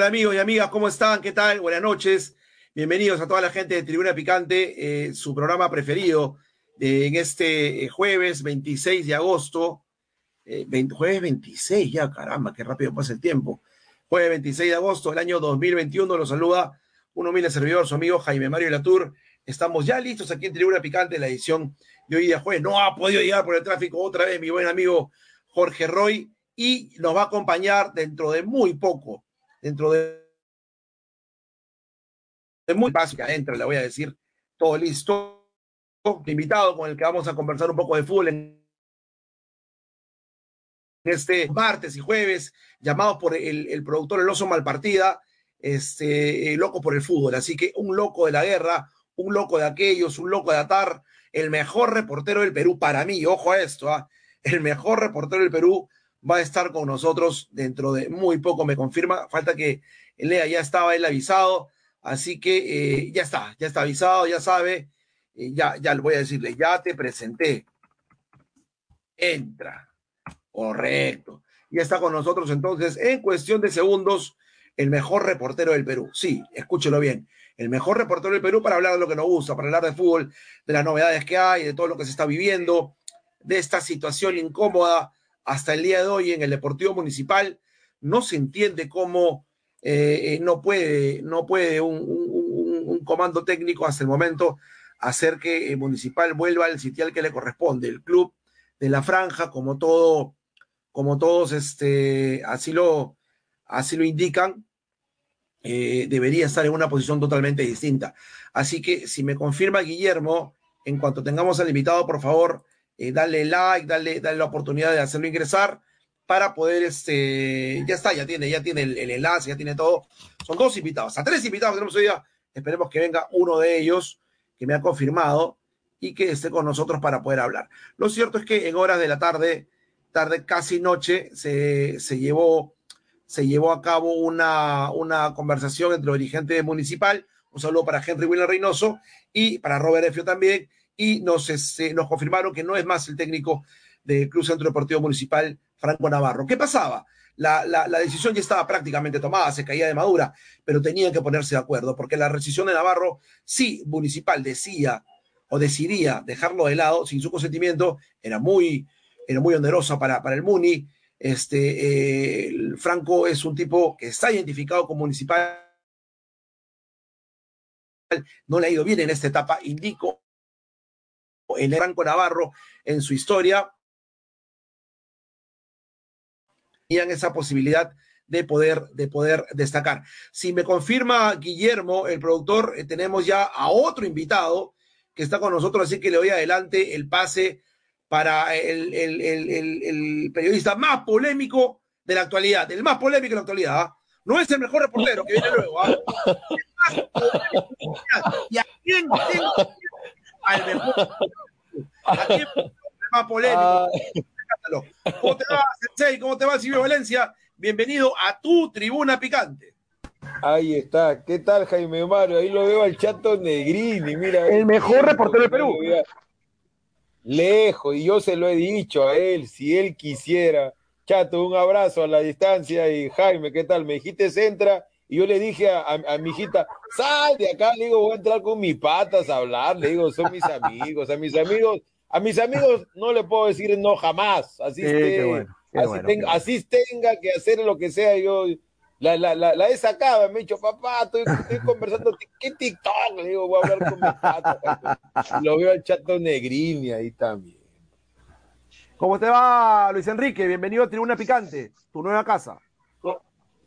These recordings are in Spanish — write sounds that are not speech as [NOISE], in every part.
Hola amigos y amigas, ¿cómo están? ¿Qué tal? Buenas noches. Bienvenidos a toda la gente de Tribuna Picante, eh, su programa preferido eh, en este eh, jueves 26 de agosto. jueves 26, ya caramba, qué rápido pasa el tiempo. Jueves 26 de agosto del año 2021, los saluda un humilde servidor, su amigo Jaime Mario Latour. Estamos ya listos aquí en Tribuna Picante, la edición de hoy día jueves. No ha podido llegar por el tráfico otra vez mi buen amigo Jorge Roy y nos va a acompañar dentro de muy poco dentro de, de muy básica, entra, le voy a decir, todo listo. Invitado con el que vamos a conversar un poco de fútbol en este martes y jueves, llamado por el, el productor El Oso Malpartida, este, eh, loco por el fútbol. Así que un loco de la guerra, un loco de aquellos, un loco de Atar, el mejor reportero del Perú para mí, ojo a esto, ¿ah? el mejor reportero del Perú va a estar con nosotros dentro de muy poco, me confirma. Falta que Lea ya estaba él avisado, así que eh, ya está, ya está avisado, ya sabe. Eh, ya, ya le voy a decirle, ya te presenté. Entra. Correcto. Ya está con nosotros entonces, en cuestión de segundos, el mejor reportero del Perú. Sí, escúchelo bien. El mejor reportero del Perú para hablar de lo que nos gusta, para hablar de fútbol, de las novedades que hay, de todo lo que se está viviendo, de esta situación incómoda hasta el día de hoy en el Deportivo Municipal no se entiende cómo eh, eh, no puede, no puede un, comando técnico hasta el momento hacer que el Municipal vuelva al sitial que le corresponde. El club de la franja, como todo, como todos este, así, lo, así lo indican, eh, debería estar en una posición totalmente distinta. Así que si me confirma Guillermo, en cuanto tengamos al invitado, por favor, eh, dale like, dale, la oportunidad de hacerlo ingresar para poder, este, ya está, ya tiene, ya tiene el, enlace, ya tiene todo. Son dos invitados, a tres invitados tenemos hoy día. Esperemos que venga uno de ellos que me ha confirmado y que esté con nosotros para poder hablar. Lo cierto es que en horas de la tarde, tarde casi noche, se, se llevó, se llevó a cabo una, una conversación entre el dirigente municipal. Un saludo para Henry William Reynoso y para Robert Efio también y nos, este, nos confirmaron que no es más el técnico del Club Centro Deportivo Municipal, Franco Navarro. ¿Qué pasaba? La, decisión ya estaba prácticamente tomada, se caía de madura, pero tenían que ponerse de acuerdo, porque la decisión de Navarro, sí, Municipal decía o decidía dejarlo de lado sin su consentimiento, era muy, era muy onerosa para, para el Muni. Este, eh, Franco es un tipo que está identificado como municipal, no le ha ido bien en esta etapa, indico el Franco Navarro en su historia, tenían esa posibilidad de poder, de poder destacar. Si me confirma Guillermo, el productor, eh, tenemos ya a otro invitado que está con nosotros, así que le doy adelante el pase para el, periodista más polémico de la actualidad, el más polémico de la actualidad. ¿ah? No es el mejor reportero que viene luego. ¿ah? [LAUGHS] ¿Y a quién al mejor. Aquí más polémico. ¿Cómo te va, Sensei? ¿Cómo te va, Silvio Valencia? Bienvenido a tu tribuna picante. Ahí está. ¿Qué tal, Jaime Mario? Ahí lo veo al chato Negrini, mira. El mejor reportero del Perú. Lejos, y yo se lo he dicho a él, si él quisiera. Chato, un abrazo a la distancia y Jaime, ¿qué tal? Me dijiste entra y yo le dije a, a, mi hijita, sal de acá, le digo, voy a entrar con mis patas a hablar, le digo, son mis amigos, a mis amigos, a mis amigos no le puedo decir no jamás, así, así, tenga, que hacer lo que sea, yo la, la, la, he sacado, me he dicho, papá, estoy, estoy conversando, ¿qué TikTok? Le digo, voy a hablar con mis patas. [LAUGHS] Lo veo al chato Negrini ahí también. ¿Cómo te va, Luis Enrique? Bienvenido a Tribuna Picante, tu nueva casa.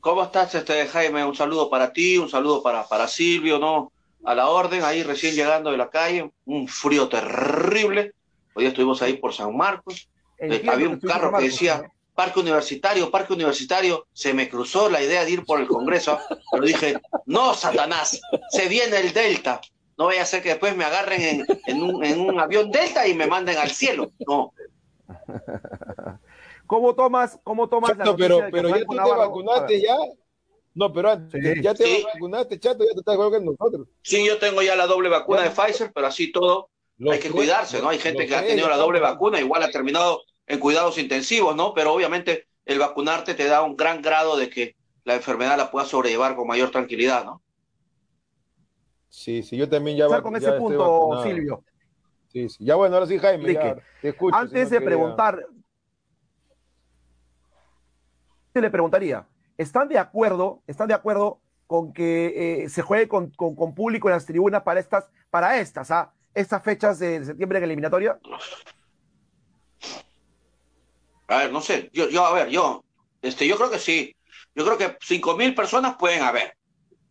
¿Cómo estás, este, Jaime? Un saludo para ti, un saludo para, para Silvio, ¿no? A la orden, ahí recién llegando de la calle, un frío terrible. Hoy estuvimos ahí por San Marcos. Eh, había un carro que decía Parque Universitario, Parque Universitario. Se me cruzó la idea de ir por el Congreso, pero dije, no, Satanás, se viene el Delta. No vaya a ser que después me agarren en, en, un, en un avión Delta y me manden al cielo. No. [LAUGHS] ¿Cómo tomas, cómo tomas Chato, pero, pero ya tú te vacunaste ya? No, pero antes, ya te vacunaste, Chato, ya te estás vacunando nosotros. Sí, yo tengo ya la doble vacuna de Pfizer, pero así todo hay que cuidarse, ¿no? Hay gente que ha tenido la doble vacuna, igual ha terminado en cuidados intensivos, ¿no? Pero obviamente el vacunarte te da un gran grado de que la enfermedad la pueda sobrellevar con mayor tranquilidad, ¿no? Sí, sí, yo también ya... con ese punto, Silvio. Sí, sí. Ya bueno, ahora sí, Jaime, te escucho. Antes de preguntar, le preguntaría, ¿están de acuerdo, están de acuerdo con que eh, se juegue con, público en las tribunas para estas, para estas, ¿ah? estas fechas de septiembre en eliminatoria? A ver, no sé, yo, yo, a ver, yo, este, yo creo que sí. Yo creo que cinco mil personas pueden haber.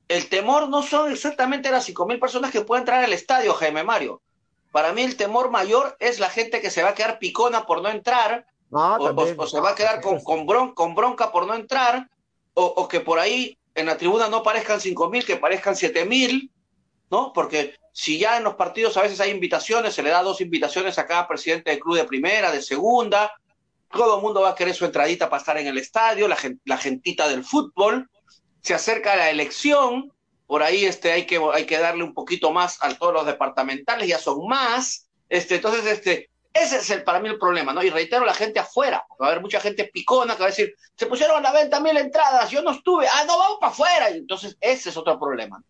El temor no son exactamente las cinco mil personas que pueden entrar al estadio, Jaime Mario. Para mí el temor mayor es la gente que se va a quedar picona por no entrar, ah, o, se va a quedar con, con, bronca por no entrar, o, que por ahí en la tribuna no parezcan cinco mil, que parezcan siete mil, ¿no? Porque si ya en los partidos a veces hay invitaciones, se le da dos invitaciones a cada presidente del club de primera, de segunda, todo el mundo va a querer su entradita para estar en el estadio, la, la gentita del fútbol, se acerca la elección, por ahí este, hay, que, hay que darle un poquito más a todos los departamentales, ya son más, este, entonces este, ese es el, para mí el problema, ¿no? Y reitero, la gente afuera, va a haber mucha gente picona que va a decir, se pusieron a la venta mil entradas, yo no estuve, ah, no, vamos para afuera, entonces ese es otro problema.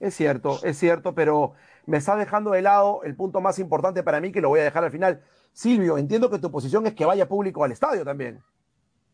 Es cierto, es cierto, pero me está dejando de lado el punto más importante para mí, que lo voy a dejar al final. Silvio, entiendo que tu posición es que vaya público al estadio también.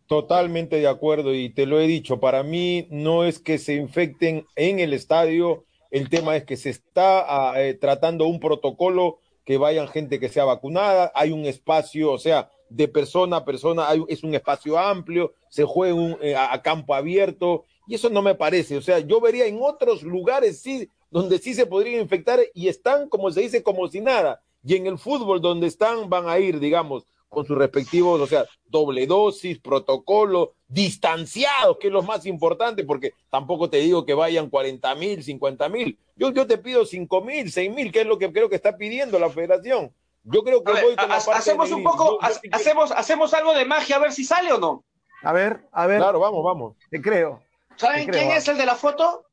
Totalmente de acuerdo y te lo he dicho, para mí no es que se infecten en el estadio, el tema es que se está ah, eh, tratando un protocolo que vayan gente que sea vacunada, hay un espacio, o sea, de persona a persona, es un espacio amplio, se juega eh, a, campo abierto y eso no me parece, o sea, yo vería en otros lugares sí, donde sí se podría infectar y están, como se dice, como si nada y en el fútbol donde están van a ir, digamos, con sus respectivos, o sea, doble dosis, protocolo, distanciados, que es lo más importante, porque tampoco te digo que vayan 40 mil, 50 mil. Yo, yo te pido 5 mil, 6 mil, que es lo que creo que está pidiendo la federación. Yo creo que voy con la hacemos un poco, hacemos, hacemos algo de magia a ver si sale o no. A ver, a ver. Claro, vamos, vamos. Te creo. ¿Saben quién es el de la foto?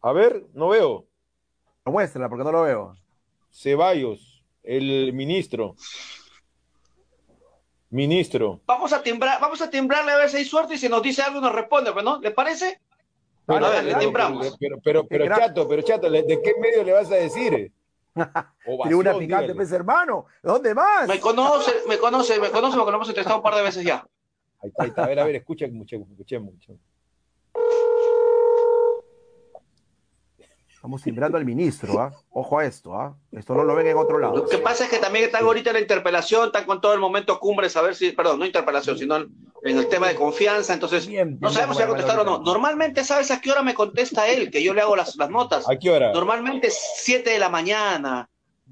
A ver, no veo. Muéstrala porque no lo veo. Ceballos, el ministro. Ministro. Vamos a timbrar, vamos a timbrarle a ver si hay suerte y si nos dice algo nos responde, pues, ¿no? ¿Le parece? Pero, a ver, le timbramos. Pero, pero, pero, chato, pero chato, ¿de qué medio le vas a decir? [LAUGHS] una picante, pues, hermano. ¿Dónde más? Me conoce, me conoce, me conoce porque lo hemos entrevistado un par de veces ya. Ahí está, ahí está. A ver, a ver, escucha, escucha, escucha mucho. Estamos timbrando al ministro, ¿ah? Ojo a esto, ¿ah? Esto no lo ven en otro lado. Lo que pasa es que también están ahorita en la interpelación, están con todo el momento cumbre, saber si, perdón, no interpelación, sino en, el tema de confianza, entonces no sabemos si va a contestar o no. Normalmente, ¿sabes a qué hora me contesta él? Que yo le hago las, las notas. ¿A qué hora? Normalmente 7 de la mañana,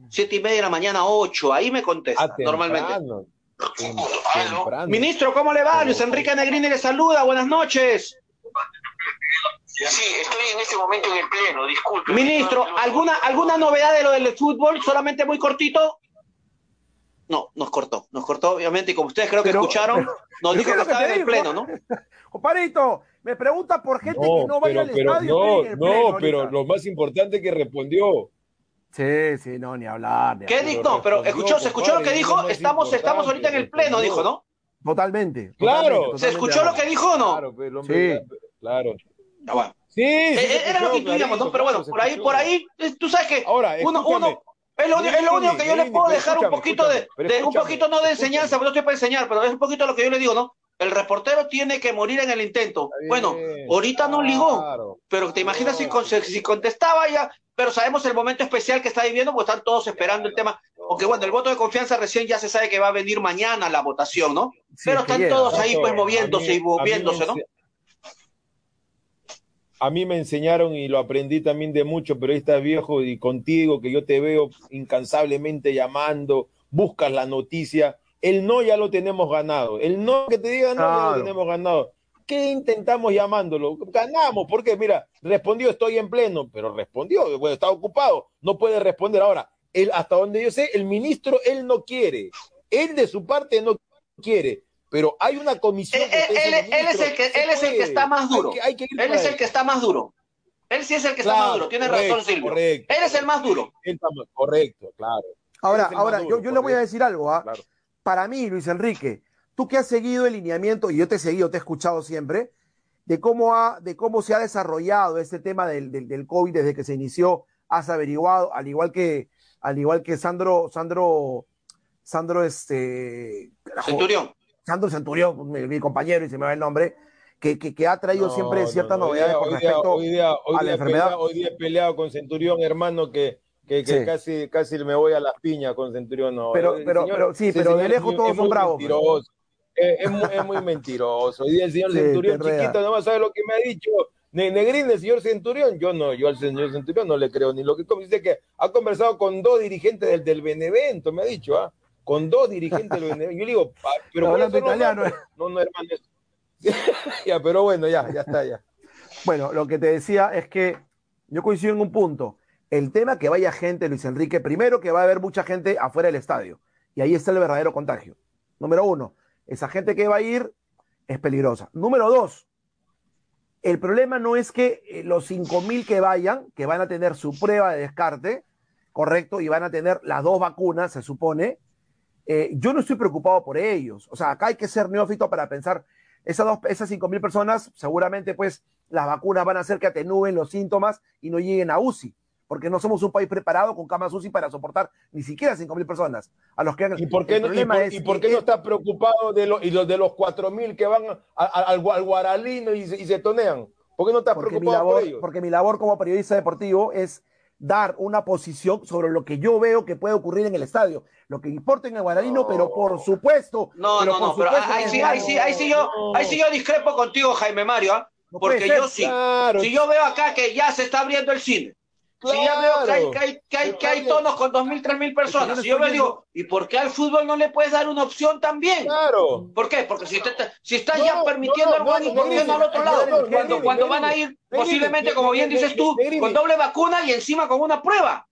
siete y media de la mañana, 8, ahí me contesta, ah, normalmente. Ministro, ¿cómo le va? Luis Enrique Negrini le saluda, buenas noches. Sí, estoy en este momento en el pleno, disculpe. Ministro, ¿alguna, ¿alguna novedad de lo del fútbol? ¿Solamente muy cortito? No, nos cortó, nos cortó, obviamente, y como ustedes creo que escucharon, [LAUGHS] nos dijo que estaba en el pleno, ¿no? Comparito, me pregunta por gente que no vaya al pero, estadio. No, no, pero lo más importante es que respondió. Sí, sí, no, ni hablar. ¿Qué dijo? Pero escuchó, se escuchó lo que dijo, estamos, estamos ahorita en el pleno, dijo, ¿no? Totalmente. Claro. ¿Se escuchó lo que dijo o no? Claro, pues, sí. claro. Ah, sí, eh, era lo que incluíamos, ¿no? Pero bueno, por ahí, por ahí, tú sabes que Ahora, uno, uno, es lo, es lo único que yo le puedo dejar un poquito de, un poquito no de enseñanza, pero no estoy para enseñar, pero es un poquito lo que yo le digo, ¿no? El reportero tiene que morir en el intento. Bueno, ahorita no ligó, pero te imaginas si, si contestaba ya, pero sabemos el momento especial que está viviendo, pues están todos esperando el tema. Aunque bueno, el voto de confianza recién ya se sabe que va a venir mañana la votación, ¿no? pero están todos ahí pues moviéndose y moviéndose, ¿no? A mí me enseñaron y lo aprendí también de mucho, pero ahí estás viejo y contigo, que yo te veo incansablemente llamando, buscas la noticia. El no ya lo tenemos ganado. El no que te diga no ya lo tenemos ganado. ¿Qué intentamos llamándolo? Ganamos, porque mira, respondió, estoy en pleno, pero respondió, bueno, está ocupado, no puede responder. Ahora, él, hasta donde yo sé, el ministro, él no quiere. Él de su parte no quiere pero hay una comisión. Él, es, el que, él es el que está más duro. él es el que está más duro. Él sí es el que está más duro. Tiene razón, Silvio. él es el más duro. correcto, claro. Ahora, ahora yo, yo le voy a decir algo. ¿ah? Para mí, Luis Enrique, tú que has seguido el lineamiento, y yo te he seguido, te he escuchado siempre, de cómo, ha, de cómo se ha desarrollado este tema del, del, del COVID desde que se inició, has averiguado, al igual que, al igual que Sandro, Sandro, Sandro, este. Centurión. Sandro Centurión, mi, mi compañero, y se me va el nombre, que, que, que ha traído No, siempre ciertas no, hoy novedades día- con hoy día- respecto hoy día- a la enfermedad. peleado- Hoy día he peleado con Centurión, hermano, que, que, que Sí. casi, casi me voy a las piñas con Centurión. Pero- pero- pero sí, pero de lejos todos son bravos, pues. Es, es muy, es muy mentiroso. Hoy día el señor Sí, Centurión chiquito, no sabe lo que me ha dicho. Ne- Negrín, el señor Centurión, yo no, yo al señor Centurión no le creo ni lo que dice que ha conversado con dos dirigentes del, del Benevento, me ha dicho, ¿ah? Con dos dirigentes. Yo le digo, "Pa- pero Está ¿cuáles hablando italiano, nombres?". No, no, hermano. [LAUGHS] ya, pero bueno, ya, ya está, ya. Bueno, lo que te decía es que yo coincido en un punto. El tema que vaya gente, Luis Enrique, primero que va a haber mucha gente afuera del estadio. Y ahí está el verdadero contagio. Número uno, esa gente que va a ir es peligrosa. Número dos, el problema no es que eh, los 5 mil que vayan, que van a tener su prueba de descarte, correcto, y van a tener las dos vacunas, se supone, eh, yo no estoy preocupado por ellos. O sea, acá hay que ser neófito para pensar, esas, dos, esas 5 mil personas, seguramente pues las vacunas van a hacer que atenúen los síntomas y no lleguen a UCI, porque no somos un país preparado con camas UCI para soportar ni siquiera 5 mil personas. A los que ¿Y por qué, el no, y por, es y por que qué no estás preocupado de, los y los de los cuatro mil que van a- a- al, al Guaralino y se, y se tonean? ¿Por qué no estás porque mi, preocupado labor, por ellos? porque mi labor como periodista deportivo es dar una posición sobre lo que yo veo que puede ocurrir en el estadio. Lo que importa en el Guaralino, No. pero por supuesto. No, pero no, por no, pero ahí sí, ahí sí, ahí sí yo, No. ahí sí yo discrepo contigo, Jaime Mario, ¿ah? No Porque yo sí. Claro, Si yo veo acá que ya se está abriendo el cine, si ya veo que hay, claro. que hay, que hay, que hay tonos con dos mil, tres mil personas, yo no si yo me digo, ¿y por qué al fútbol no le puedes dar una opción también? Claro. ¿Por qué? Porque si, te, te- si estás No, ya permitiendo no, al no, Guani, no, ¿por qué no al otro lado? Cuando, cuando van a ir posiblemente, como bien dices tú, con doble vacuna y encima con una prueba.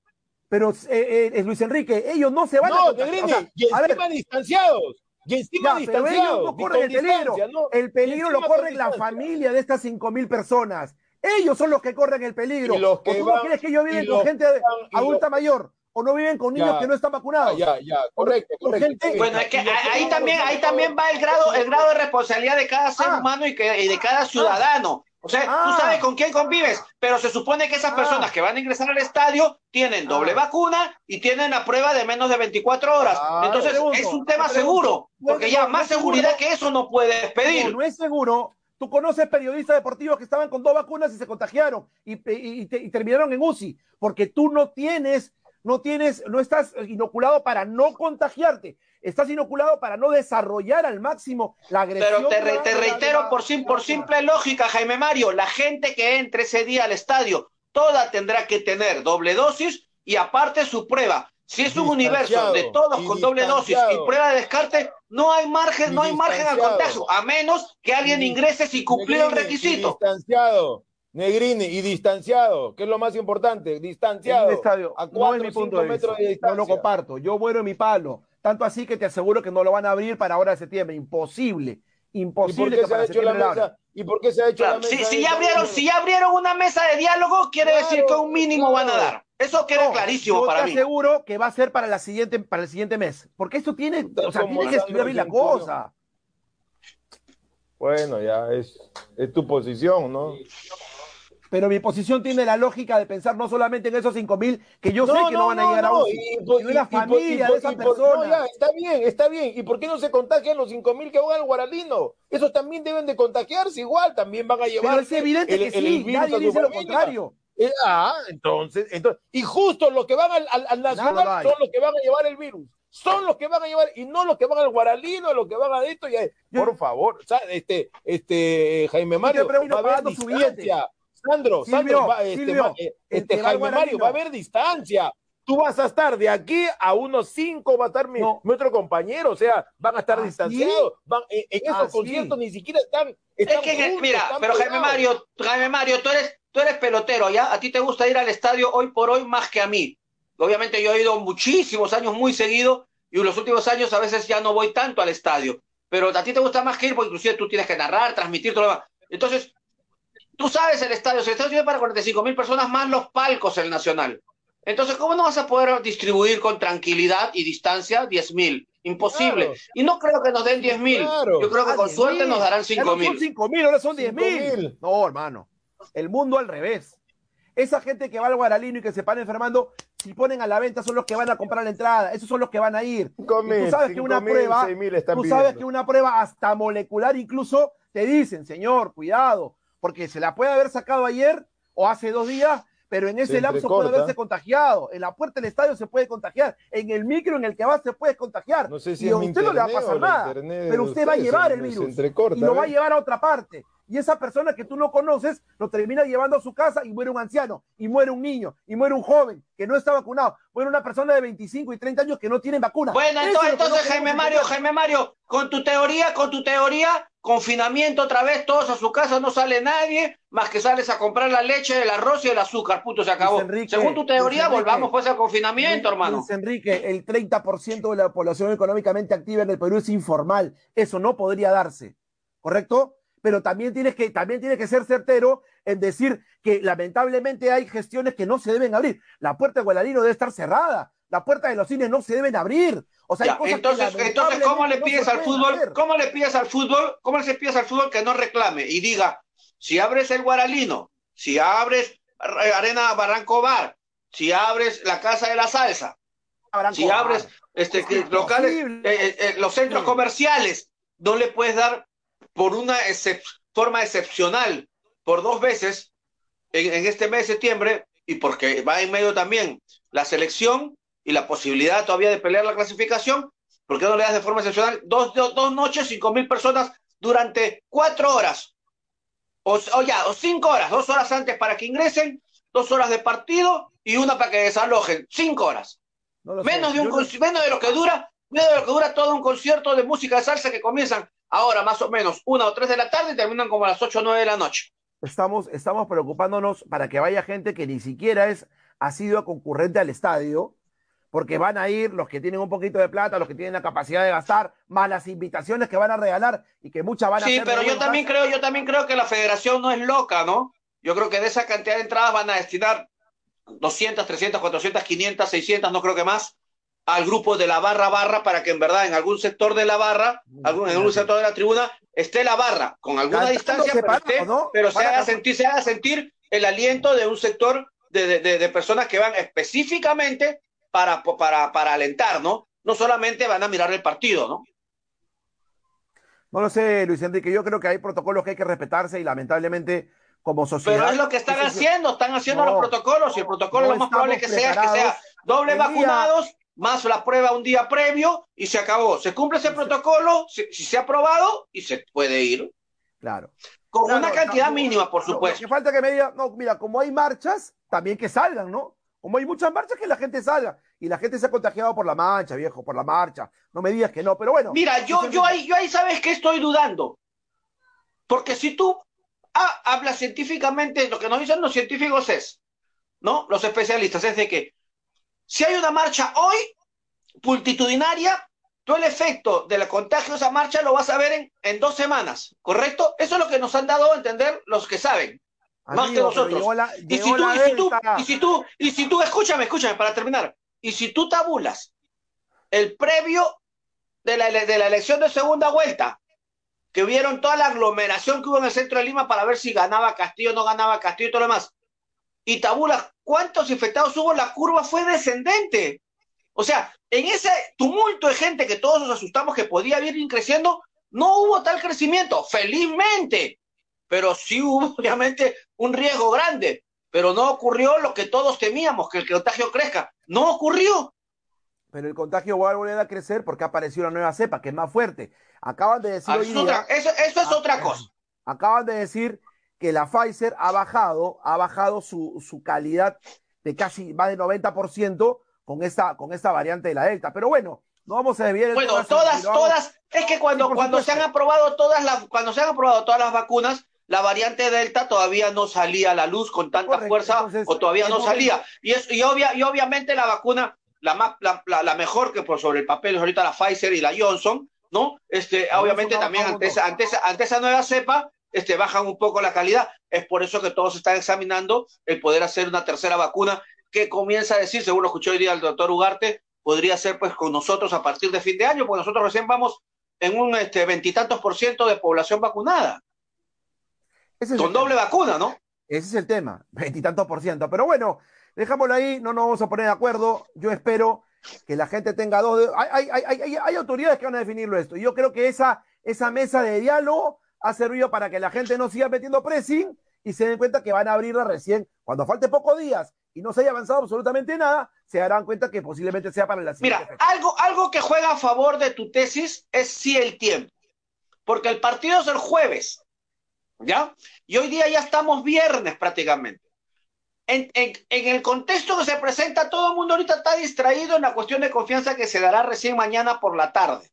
Pero eh, eh, Luis Enrique, ellos no se van a. Negrini, O sea, y a ver, encima distanciados. Y encima Ya, pero ellos distanciados. no corren el peligro. distancia, ¿no? El peligro lo corre la familia de estas cinco mil personas. Ellos son los que corren el peligro. Y los ¿O que tú van- no crees que ellos viven con gente que van- adulta los- mayor? ¿O no viven con niños Ya. que no están vacunados? Ya, ya, correcto, correcto. gente- Bueno, es que ahí también, ahí también va el grado, el grado de responsabilidad de cada ser Ah. humano y, que, y de cada ciudadano. O sea, Ah. tú sabes con quién convives, pero se supone que esas Ah. personas que van a ingresar al estadio tienen doble Ah. vacuna y tienen la prueba de menos de 24 horas. Ah, Entonces pregunto, es un tema seguro, porque no, ya no más seguridad que eso no puedes pedir. No, no es seguro. Tú conoces periodistas deportivos que estaban con dos vacunas y se contagiaron y, y- y te- y terminaron en UCI, porque tú no tienes, no tienes, no estás inoculado para no contagiarte, estás inoculado para no desarrollar al máximo la agresión. Pero te, re- reitero por, sim- por simple lógica, Jaime Mario, la gente que entre ese día al estadio, toda tendrá que tener doble dosis y aparte su prueba. Si es un universo de todos con doble dosis y prueba de descarte, no hay margen, no hay margen al contagio, a menos que alguien ingrese sin cumplir el requisito. distanciado. Negrini y distanciado, que es lo más importante, En distanciado. un estadio, a no 4 es mi punto 5 de vista. metros de No distancia. lo comparto. Yo muero en mi palo. Tanto así que te aseguro que no lo van a abrir para ahora de septiembre. Imposible. ¿Y por Imposible qué que se ha hecho la mesa? ¿Y por qué se ha hecho Claro, la mesa? si, si ya abrieron, si ya abrieron una mesa de diálogo, quiere Claro, decir que un mínimo van a dar. Eso queda No, clarísimo yo para te mí. aseguro que va a ser para la siguiente para el siguiente mes, porque esto tiene, o sea, tiene que estudiar bien la cosa. Bueno, ya es, es tu posición, ¿no? Pero mi posición tiene la lógica de pensar no solamente en esos cinco mil que yo sé que no, van a llegar a no, UCI, y por- sino en la y- y por- familia y de esas y por- no, personas. ya, está bien, está bien. ¿Y por qué no se contagian los 5 mil que van al Guaralino? Esos también deben de contagiarse igual, también van a llevar. Pero es evidente el- que el- sí, el a nadie dice lo familia. contrario. Eh, ah, entonces, entonces, y justo los que van al, al- al nacional son los que van a llevar el virus. Son los que van a llevar, y no los que van al Guaralino, los que van a esto, y a- Yo- por favor, o sea, este, este, Jaime Mario, pregunto, va a haber distancia. Sandro, Silvio, Sandro, va, este, Silvio, va- eh, este, Jaime Mario, va a haber distancia. Tú vas a estar de aquí a unos cinco, va a estar mi, No. mi otro compañero, o sea, van a estar ¿Ah, distanciados. Van, en, ¿Ah, sí? conciertos ni siquiera están. Es que, juntos, mira, están pero Jaime. Mario, Jaime Mario, tú eres, tú eres pelotero, ¿ya? A ti te gusta ir al estadio hoy por hoy más que a mí. Obviamente yo he ido muchísimos años muy seguido y en los últimos años a veces ya no voy tanto al estadio. Pero a ti te gusta más que ir porque inclusive tú tienes que narrar, transmitir todo lo demás. Entonces, tú sabes el estadio, el estadio tiene para 45 mil personas más los palcos el Nacional. Entonces, ¿cómo no vas a poder distribuir con tranquilidad y distancia 10 mil? Imposible. Claro. Y no creo que nos den 10 mil. Claro. Yo creo que Ah, con 10.000. suerte nos darán Ya 5 no son mil. 5 mil, ahora son 10 mil. 5.000. No, hermano. El mundo al revés. Esa gente que va al Guaralino y que se para enfermando, si ponen a la venta son los que van a comprar la entrada. Esos son los que van a ir. Y 5.000, tú sabes que una 5.000, prueba, 6.000 están tú sabes pidiendo. que una prueba hasta molecular incluso te dicen, señor, cuidado, porque se la puede haber sacado ayer o hace dos días, pero en ese Se lapso puede haberse contagiado. En la puerta del estadio se puede contagiar. En el micro en el que va se puede contagiar. No sé si y a usted no le va a pasar nada. Pero usted va a llevar el virus. y lo va a llevar a otra parte. Y esa persona que tú no conoces lo termina llevando a su casa y muere un anciano, y muere un niño, y muere un joven que no está vacunado, muere una persona de 25 y 30 años que no tienen vacuna. Bueno, entonces, no entonces queremos Jaime Mario. Jaime Mario, con tu teoría, con tu teoría, confinamiento otra vez, todos a su casa, no sale nadie, más que sales a comprar la leche, el arroz y el azúcar, punto, se acabó. Enrique, Según tu teoría, Enrique. volvamos pues al confinamiento, Luis- hermano. Luis Enrique, el 30% de la población económicamente activa en el Perú es informal. Eso no podría darse, ¿correcto? Pero también tienes que, también tienes que ser certero en decir que lamentablemente hay gestiones que no se deben abrir. La puerta de Gualalino debe estar cerrada. La puerta de los cines no se deben abrir. O sea, hay cosas que entonces, entonces, ¿cómo le no pides al fútbol? hacer. ¿Cómo le pides al fútbol? ¿Cómo le pides al fútbol que no reclame y diga, si abres el Guaralino, si abres Arena Barranco Bar, si abres la Casa de la Salsa, si abres este, Es locales, imposible. eh, eh, los centros Sí. comerciales, no le puedes dar por una excep- forma excepcional, por dos veces en, en este mes de septiembre, y porque va en medio también la selección y la posibilidad todavía de pelear la clasificación, ¿por qué no le das de forma excepcional dos, dos, dos noches, cinco mil personas durante cuatro horas? O, o ya, o cinco horas, dos horas antes para que ingresen, dos horas de partido y una para que desalojen, cinco horas. No lo sé. Menos de, un menos de lo que dura, menos de lo que dura todo un concierto de música de salsa que comienzan ahora más o menos una o tres de la tarde y terminan como a las ocho o nueve de la noche. estamos, estamos preocupándonos para que vaya gente que ni siquiera es ha sido concurrente al estadio, porque van a ir los que tienen un poquito de plata, los que tienen la capacidad de gastar, más las invitaciones que van a regalar y que muchas van a Sí, pero yo también creo, yo también creo que la federación no es loca, ¿no? Yo creo que de esa cantidad de entradas van a destinar 200, 300, 400, 500, 600, no creo que más, al grupo de la barra barra para que en verdad en algún sector de la barra, algún, en algún sector de la tribuna, esté la barra con alguna Cantando distancia, pero, esté- ¿no? pero se, haga sentir, se haga sentir el aliento de un sector de, de- de- de personas que van específicamente para, para, para alentar, ¿no? No solamente van a mirar el partido, ¿no? No lo sé, Luis Enrique, yo creo que hay protocolos que hay que respetarse y lamentablemente como sociedad... Pero es lo que están es- haciendo, están haciendo No, los protocolos y el protocolo no lo más probable que sea que sea doble vacunados más la prueba un día previo y se acabó. Se cumple ese protocolo, si, si se ha aprobado y se puede ir Claro. con Claro, una cantidad no, mínima, por no, supuesto. Que falta que me diga, no, mira, como hay marchas, también que salgan, ¿no? Como hay muchas marchas, que la gente salga. Y la gente se ha contagiado por la marcha, viejo, por la marcha. No me digas que no, pero bueno. Mira, yo, yo, ahí, yo ahí sabes que estoy dudando. Porque si tú ah, hablas científicamente, lo que nos dicen los científicos es, ¿no? Los especialistas, es de que si hay una marcha hoy, multitudinaria, tú el efecto del contagio de esa marcha lo vas a ver en, en dos semanas, ¿correcto? Eso es lo que nos han dado a entender los que saben. más que nosotros. llegó la- Y si tú, la y si tú, y si tú, y si tú, escúchame, escúchame, para terminar, y si tú tabulas el previo de la, de la elección de segunda vuelta, que vieron toda la aglomeración que hubo en el centro de Lima para ver si ganaba Castillo o no ganaba Castillo y todo lo demás, y tabulas cuántos infectados hubo, la curva fue descendente. O sea, en ese tumulto de gente que todos nos asustamos que podía ir creciendo, no hubo tal crecimiento, felizmente, pero sí hubo [LAUGHS] obviamente un riesgo grande, pero no ocurrió lo que todos temíamos, que el contagio crezca. No ocurrió. Pero el contagio va a volver a crecer porque ha aparecido una nueva cepa que es más fuerte. Acaban de decir hoy eso, es día, otra- eso- eso es Ah, otra cosa. acaban de decir que la Pfizer ha bajado, ha bajado su, su calidad de casi más de 90% con esta, con esta variante de la Delta. Pero bueno, no vamos a desviar el Bueno, todas, todas, es que cuando, Sí, cuando se han aprobado todas las, cuando se han aprobado todas las vacunas, la variante Delta todavía no salía a la luz con tanta Correcto, fuerza entonces, o todavía no salía. Y, es, y, obvia, y obviamente la vacuna, la, más, la, la, la mejor que por sobre el papel es ahorita la Pfizer y la Johnson, ¿no? Este, obviamente también esa, ante, esa, ante esa nueva cepa, este, bajan un poco la calidad. Es por eso que todos están examinando el poder hacer una tercera vacuna que comienza a decir, según lo escuchó hoy día el doctor Ugarte, podría ser pues con nosotros a partir de fin de año, porque nosotros recién vamos en un este, veintitantos por ciento de población vacunada. con doble vacuna, ¿no? Ese es el tema, veintitantos por ciento. Pero bueno, dejámoslo ahí, no nos vamos a poner de acuerdo. Yo espero que la gente tenga dos. Hay, hay, hay, hay, autoridades que van a definirlo esto. Yo creo que esa, esa mesa de diálogo ha servido para que la gente no siga metiendo pressing y se den cuenta que van a abrirla recién cuando falte pocos días y no se haya avanzado absolutamente nada, se darán cuenta que posiblemente sea para la siguiente. Mira, algo, algo que juega a favor de tu tesis es sí el tiempo, porque el partido es el jueves, ¿ya? Y hoy día ya estamos viernes prácticamente. En, en, en, el contexto que se presenta, todo el mundo ahorita está distraído en la cuestión de confianza que se dará recién mañana por la tarde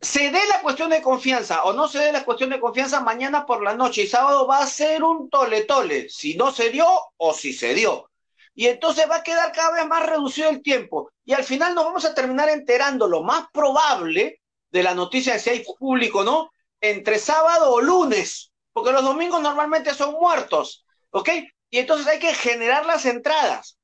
se dé la cuestión de confianza o no se dé la cuestión de confianza mañana por la noche y sábado va a ser un tole tole, si no se dio o si se dio. Y entonces va a quedar cada vez más reducido el tiempo y al final nos vamos a terminar enterando lo más probable de la noticia de si hay público, ¿no? Entre sábado o lunes, porque los domingos normalmente son muertos, ¿ok? Y entonces hay que generar las entradas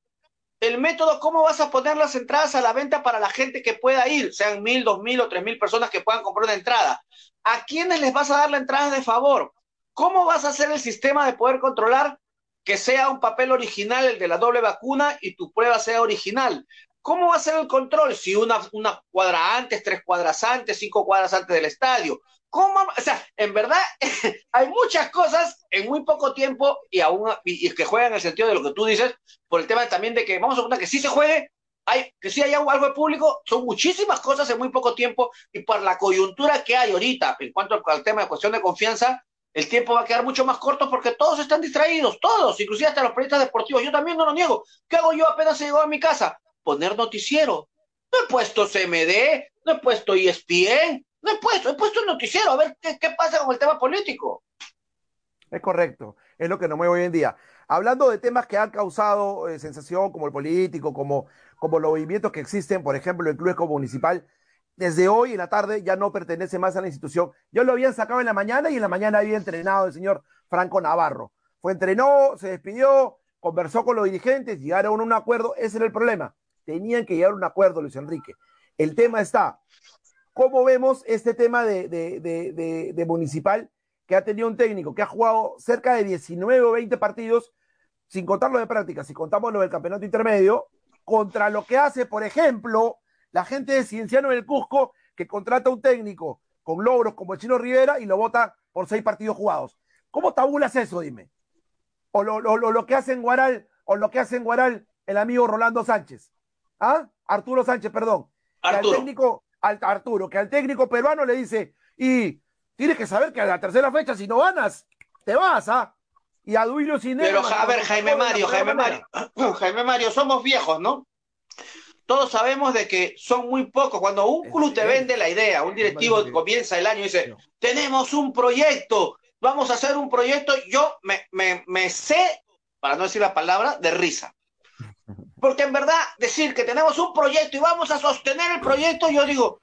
el método, cómo vas a poner las entradas a la venta para la gente que pueda ir, sean mil, dos mil o tres mil personas que puedan comprar una entrada. ¿A quiénes les vas a dar la entrada de favor? ¿Cómo vas a hacer el sistema de poder controlar que sea un papel original el de la doble vacuna y tu prueba sea original? ¿Cómo va a ser el control si una, una cuadra antes, tres cuadras antes, cinco cuadras antes del estadio? ¿Cómo? O sea, en verdad [LAUGHS] hay muchas cosas en muy poco tiempo y aún y, que juegan en el sentido de lo que tú dices, por el tema también de que vamos a contar que sí se juegue, hay, que sí haya algo de público, son muchísimas cosas en muy poco tiempo y por la coyuntura que hay ahorita en cuanto al, tema de cuestión de confianza, el tiempo va a quedar mucho más corto porque todos están distraídos, todos, inclusive hasta los periodistas deportivos. Yo también no lo niego. ¿Qué hago yo apenas he llegado a mi casa? Poner noticiero. No he puesto CMD, no he puesto ESPN, no he puesto, he puesto un noticiero a ver qué, pasa con el tema político. Es correcto, es lo que nos mueve hoy en día. Hablando de temas que han causado eh, sensación, como el político, como, como los movimientos que existen, por ejemplo, el Club Municipal, desde hoy en la tarde ya no pertenece más a la institución. Yo lo habían sacado en la mañana y en la mañana había entrenado el señor Franco Navarro. Fue entrenó, se despidió, conversó con los dirigentes, llegaron a un acuerdo. Ese era el problema. Tenían que llegar a un acuerdo, Luis Enrique. El tema está, ¿Cómo vemos este tema de, Municipal que ha tenido un técnico que ha jugado cerca de 19 o 20 partidos, sin contarlo de práctica, si contamos lo del campeonato intermedio, contra lo que hace, por ejemplo, la gente de Cienciano del Cusco, que contrata un técnico con logros como el Chino Rivera y lo vota por seis partidos jugados. ¿Cómo tabulas eso, dime? O lo, lo que hace en Guaral, o lo que hace en Guaral el amigo Rolando Sánchez. ¿Ah? Arturo Sánchez, perdón. Arturo. técnico, al Arturo, que al técnico peruano le dice, y tienes que saber que a la tercera fecha, si no ganas, te vas, ¿ah? Y a Duilio sin Pero a ver, Jaime Mario, Jaime Mario, [CLEARS THROAT] Jaime Mario, somos viejos, ¿no? Todos sabemos de que son muy pocos. Cuando un club te vende la idea, un directivo comienza el año y dice, tenemos un proyecto, vamos a hacer un proyecto, yo me, me, me sé, para no decir la palabra, de risa. Porque en verdad, decir que tenemos un proyecto y vamos a sostener el proyecto, yo digo,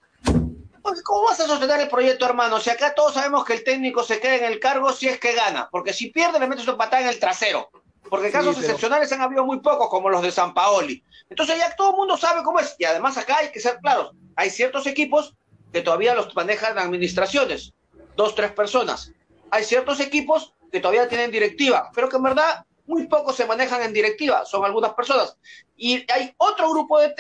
¿cómo vas a sostener el proyecto, hermano? Si acá todos sabemos que el técnico se queda en el cargo si es que gana, porque si pierde le metes un patada en el trasero. Porque casos excepcionales han habido muy pocos, como los de San Paoli. Entonces ya todo el mundo sabe cómo es. Y además acá hay que ser claros. Hay ciertos equipos que todavía los manejan administraciones, dos, tres personas. Hay ciertos equipos que todavía tienen directiva, pero que en verdad muy pocos se manejan en directiva, son algunas personas. Y hay otro grupo de,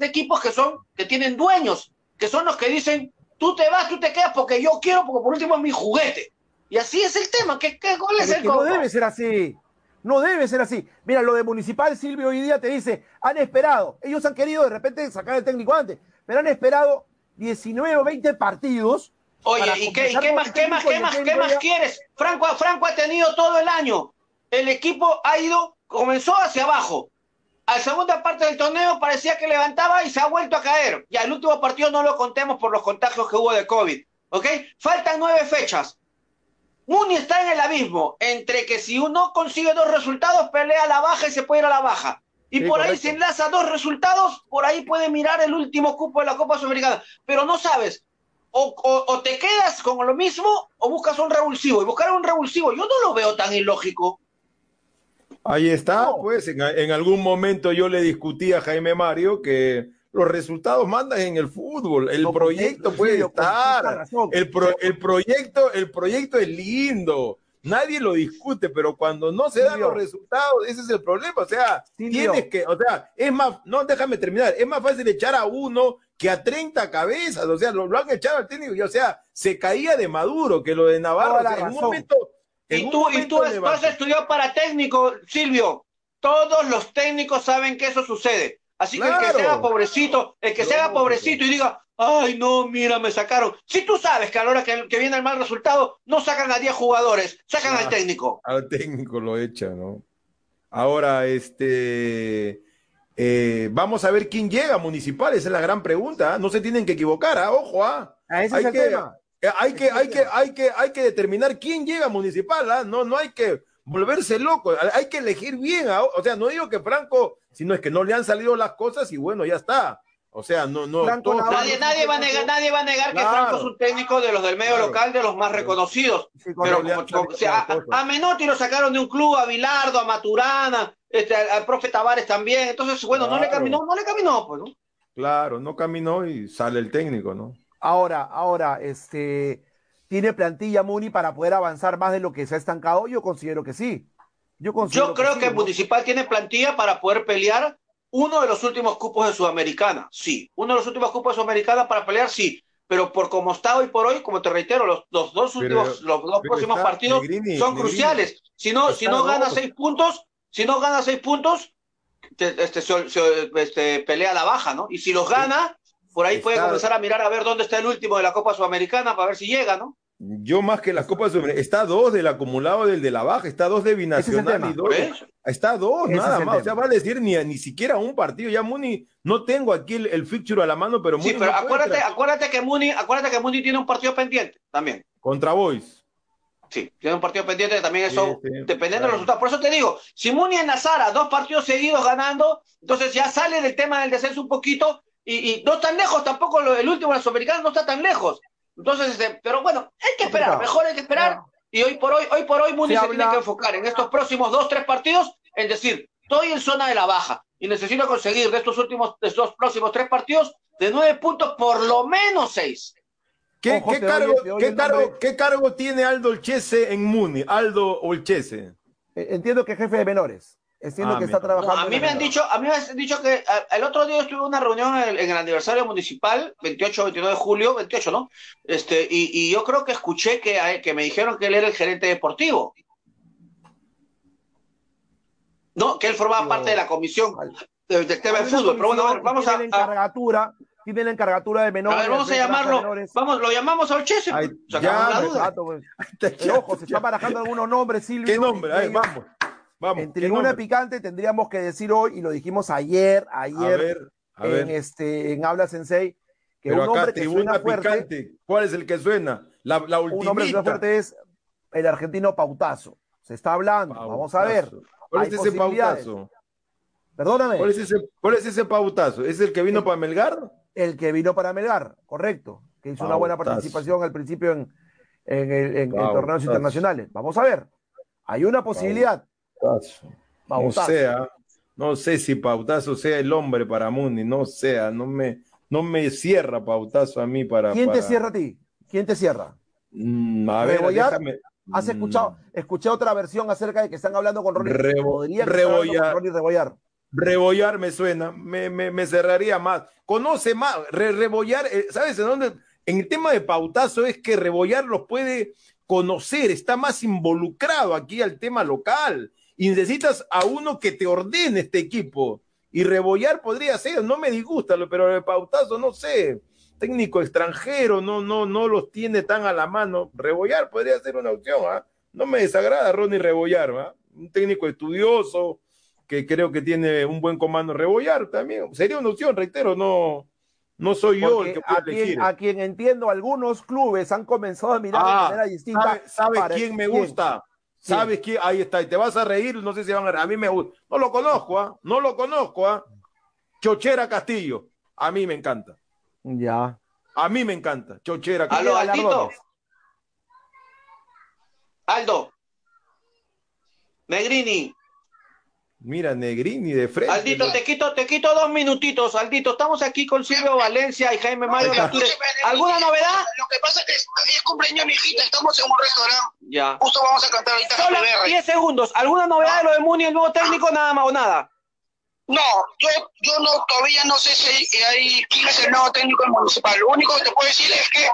equipos que son, que tienen dueños, que son los que dicen, tú te vas, tú te quedas porque yo quiero, porque por último es mi juguete. Y así es el tema, ¿qué, qué cuál es, el No debe ser así. No debe ser así. Mira, lo de Municipal, Silvio, hoy día te dice, han esperado, ellos han querido de repente sacar el técnico antes, pero han esperado 19 o 20 partidos. Oye, ¿y qué, qué más, qué más, qué más, qué más quieres? Franco, Franco ha tenido todo el año el equipo ha ido, comenzó hacia abajo. A la segunda parte del torneo parecía que levantaba y se ha vuelto a caer. Ya el último partido no lo contemos por los contagios que hubo de COVID. ¿Ok? Faltan nueve fechas. Muni está en el abismo entre que si uno consigue dos resultados, pelea a la baja y se puede ir a la baja. Y por ahí se enlaza dos resultados, por ahí puede mirar el último cupo de la Copa Sudamericana. Pero no sabes, o, o, te quedas con lo mismo o buscas un revulsivo. Y buscar un revulsivo, yo no lo veo tan ilógico. Ahí está, pues en, algún momento yo le discutí a Jaime Mario que los resultados mandan en el fútbol. El No, proyecto puede estar. El, pro- el proyecto, el proyecto es lindo. Nadie lo discute, pero cuando no se dan Silvio. los resultados, ese es el problema. O sea, Silvio. tienes que, o sea, es más, no, déjame terminar, es más fácil echar a uno que a 30 cabezas. O sea, lo, lo han echado al técnico y, o sea, se caía de Maduro, que lo de Navarro, o sea, en un momento. Y tú, y tú, levanta- estudiado para técnico, Silvio. Todos los técnicos saben que eso sucede. Así que el que Claro. se haga pobrecito, el que se haga Lógico. pobrecito y diga, ay, no, mira, me sacaron. Si tú sabes que a la hora que, que viene el mal resultado, no sacan a 10 jugadores, sacan al Claro. técnico. al técnico lo echa, ¿no? Ahora, este, eh, vamos a ver quién llega a Municipal, esa es la gran pregunta, ¿ah? no se tienen que equivocar, ¿ah? ojo, ¿ah? Ah, ese hay es el que- tema. Eh, Hay que, hay que, hay que, hay que determinar quién llega a Municipal, ¿ah? no, no hay que volverse loco, hay que elegir bien, ¿ah? o sea, no digo que Franco, sino es que no le han salido las cosas y bueno, ya está, o sea, no, no, Franco Nadie, nadie, va a negar, nadie va a negar que. Franco es un técnico de los del medio Claro. local, de los más reconocidos. Sí, Pero como- como- o sea, a, Menotti lo sacaron de un club, a Bilardo, a Maturana, este, al, al profe Tavares también. Entonces, bueno, no le caminó, no le caminó, pues, ¿no? claro, no caminó y sale el técnico, ¿no? Ahora, ahora, este, ¿tiene plantilla Muni para poder avanzar más de lo que se ha estancado? Yo considero que sí. Yo, considero Yo creo sí, que ¿no? Municipal tiene plantilla para poder pelear uno de los últimos cupos de Sudamericana, sí. Uno de los últimos cupos de Sudamericana para pelear, sí. Pero por como está hoy por hoy, como te reitero, los, los dos Pero- últimos, los dos próximos está- partidos Negrini, son Negrini, cruciales. Si no, si no gana seis puntos, si no gana seis puntos, te- este, se- se- este, pelea a la baja, ¿no? Y si los gana, por ahí puede comenzar a mirar a ver dónde está el último de la Copa Sudamericana para ver si llega, ¿no? Yo más que las copas sobre está dos del acumulado del de la baja, está dos de binacional y dos. De-. Está dos, Ese nada más. O sea, va a decir ni, ni siquiera un partido. Ya Muni, no tengo aquí el, el fixture a la mano, pero Muni Sí, pero no acuérdate, acuérdate que Muni, acuérdate que Muni tiene un partido pendiente también. contra Boys. Sí, tiene un partido pendiente también eso, Sí, sí, dependiendo de claro. los resultados. Por eso te digo, si Muni enlazara dos partidos seguidos ganando, entonces ya sale del tema del descenso un poquito y, y no tan lejos tampoco, lo- el último de los americanos no está tan lejos. Entonces, este, pero bueno, hay que esperar, mejor hay que esperar. Y hoy por hoy, hoy por hoy Muni Se se, habla- tiene que enfocar en estos próximos dos, tres partidos, en decir, estoy en zona de la baja y necesito conseguir de estos últimos, de estos próximos tres partidos, de nueve puntos, por lo menos seis. ¿Qué, Ojo, qué te cargo, oye- te oye qué, cargo. ¿Qué cargo tiene Aldo Olchese en Muni? Aldo Olchese. Eh, Entiendo que es jefe de menores. Entiendo Ah, que está trabajando. No, a mí me han dicho, a mí me han dicho que a- el otro día estuve en una reunión en el, en el aniversario municipal, 28, 29 de julio, 28, ¿no? Este, y, y yo creo que escuché que, a- que me dijeron que él era el gerente deportivo. No, que él formaba Pero- parte de la comisión de- del tema de fútbol. Pero bueno, a ver, vamos a, tiene la a- encargatura, tiene la encargatura de menores. a ver, vamos a llamarlo, vamos, lo llamamos a Olchese. Ay, pues, sacamos ya, la duda. Pues. [LAUGHS] Ojo, se están barajando algunos nombres, Silvio. ¿Qué nombre? A ver, entre ellos, vamos. Vamos. En ¿qué Tribuna? Picante tendríamos que decir hoy, y lo dijimos ayer, A ayer, ver, a en, ver. este, en Habla Sensei, que Pero un acá, hombre que tribuna suena fuerte, picante. ¿Cuál es el que suena? La, la un hombre que suena fuerte es el argentino Pautazo. Se está hablando, vamos a ver. ¿Cuál es ese pautazo? Perdóname, ¿Cuál es ese, cuál es ese pautazo? ¿Es el que vino para Melgar? el que vino para Melgar, correcto, que hizo una buena participación al principio en, en, el- torneos internacionales. Vamos a ver, hay una posibilidad. Pautazo. No Pautazo. sea, no sé si Pautazo sea el hombre para Muni, no sea, no me, no me cierra Pautazo a mí para. ¿Quién te cierra a ti? ¿Quién te cierra? Mm, a ver, ¿Rebollar? déjame. ¿Has Mm, escuchado? Escuché otra versión acerca de que están hablando con Ronnie. Rebo- con rebollar. Ronnie Rebollar. Rebollar me suena, me, me, me cerraría más. Conoce más, re- rebollar, eh, ¿sabes en dónde? En el tema de pautazo es que rebollar los puede conocer, está más involucrado aquí al tema local. Y necesitas a uno que te ordene este equipo. Y rebollar podría ser, no me disgusta, lo- pero el pautazo, no sé, técnico extranjero, no, no, no los tiene tan a la mano. Rebollar podría ser una opción, ¿ah? No me desagrada Ronnie Rebollar, ¿ah? Un técnico estudioso, que creo que tiene un buen comando rebollar también. Sería una opción, reitero, no, no soy yo el que puede a, elegir. quien, a quien entiendo, algunos clubes han comenzado a mirar Ah, de manera distinta. ¿Sabe, sabe quién me gusta? ¿Sabes quién? Ahí está. Y te vas a reír, no sé si van a reír. A mí me gusta. No lo conozco, ¿ah? No lo conozco, ¿ah? Chochera Castillo. A mí me encanta. Ya. A mí me encanta. Chochera Castillo. Aló. Altito. Aldo. Negrini. Mira, Negrini de frente. Aldito, te quito, te quito dos minutitos, Aldito. Estamos aquí con Silvio Valencia y Jaime Mario Lature. ¿Alguna novedad? Lo que pasa es que es, es cumpleaños mi hijita, estamos en un restaurante. Ya. Justo vamos a cantar ahorita Solo Happy Birthday. 10 segundos. ¿Alguna novedad de lo de Muni, el nuevo técnico, nada más o nada? No, yo, yo no, todavía no sé si hay, hay- quién es el nuevo técnico del municipal. Lo único que te puedo decir es que,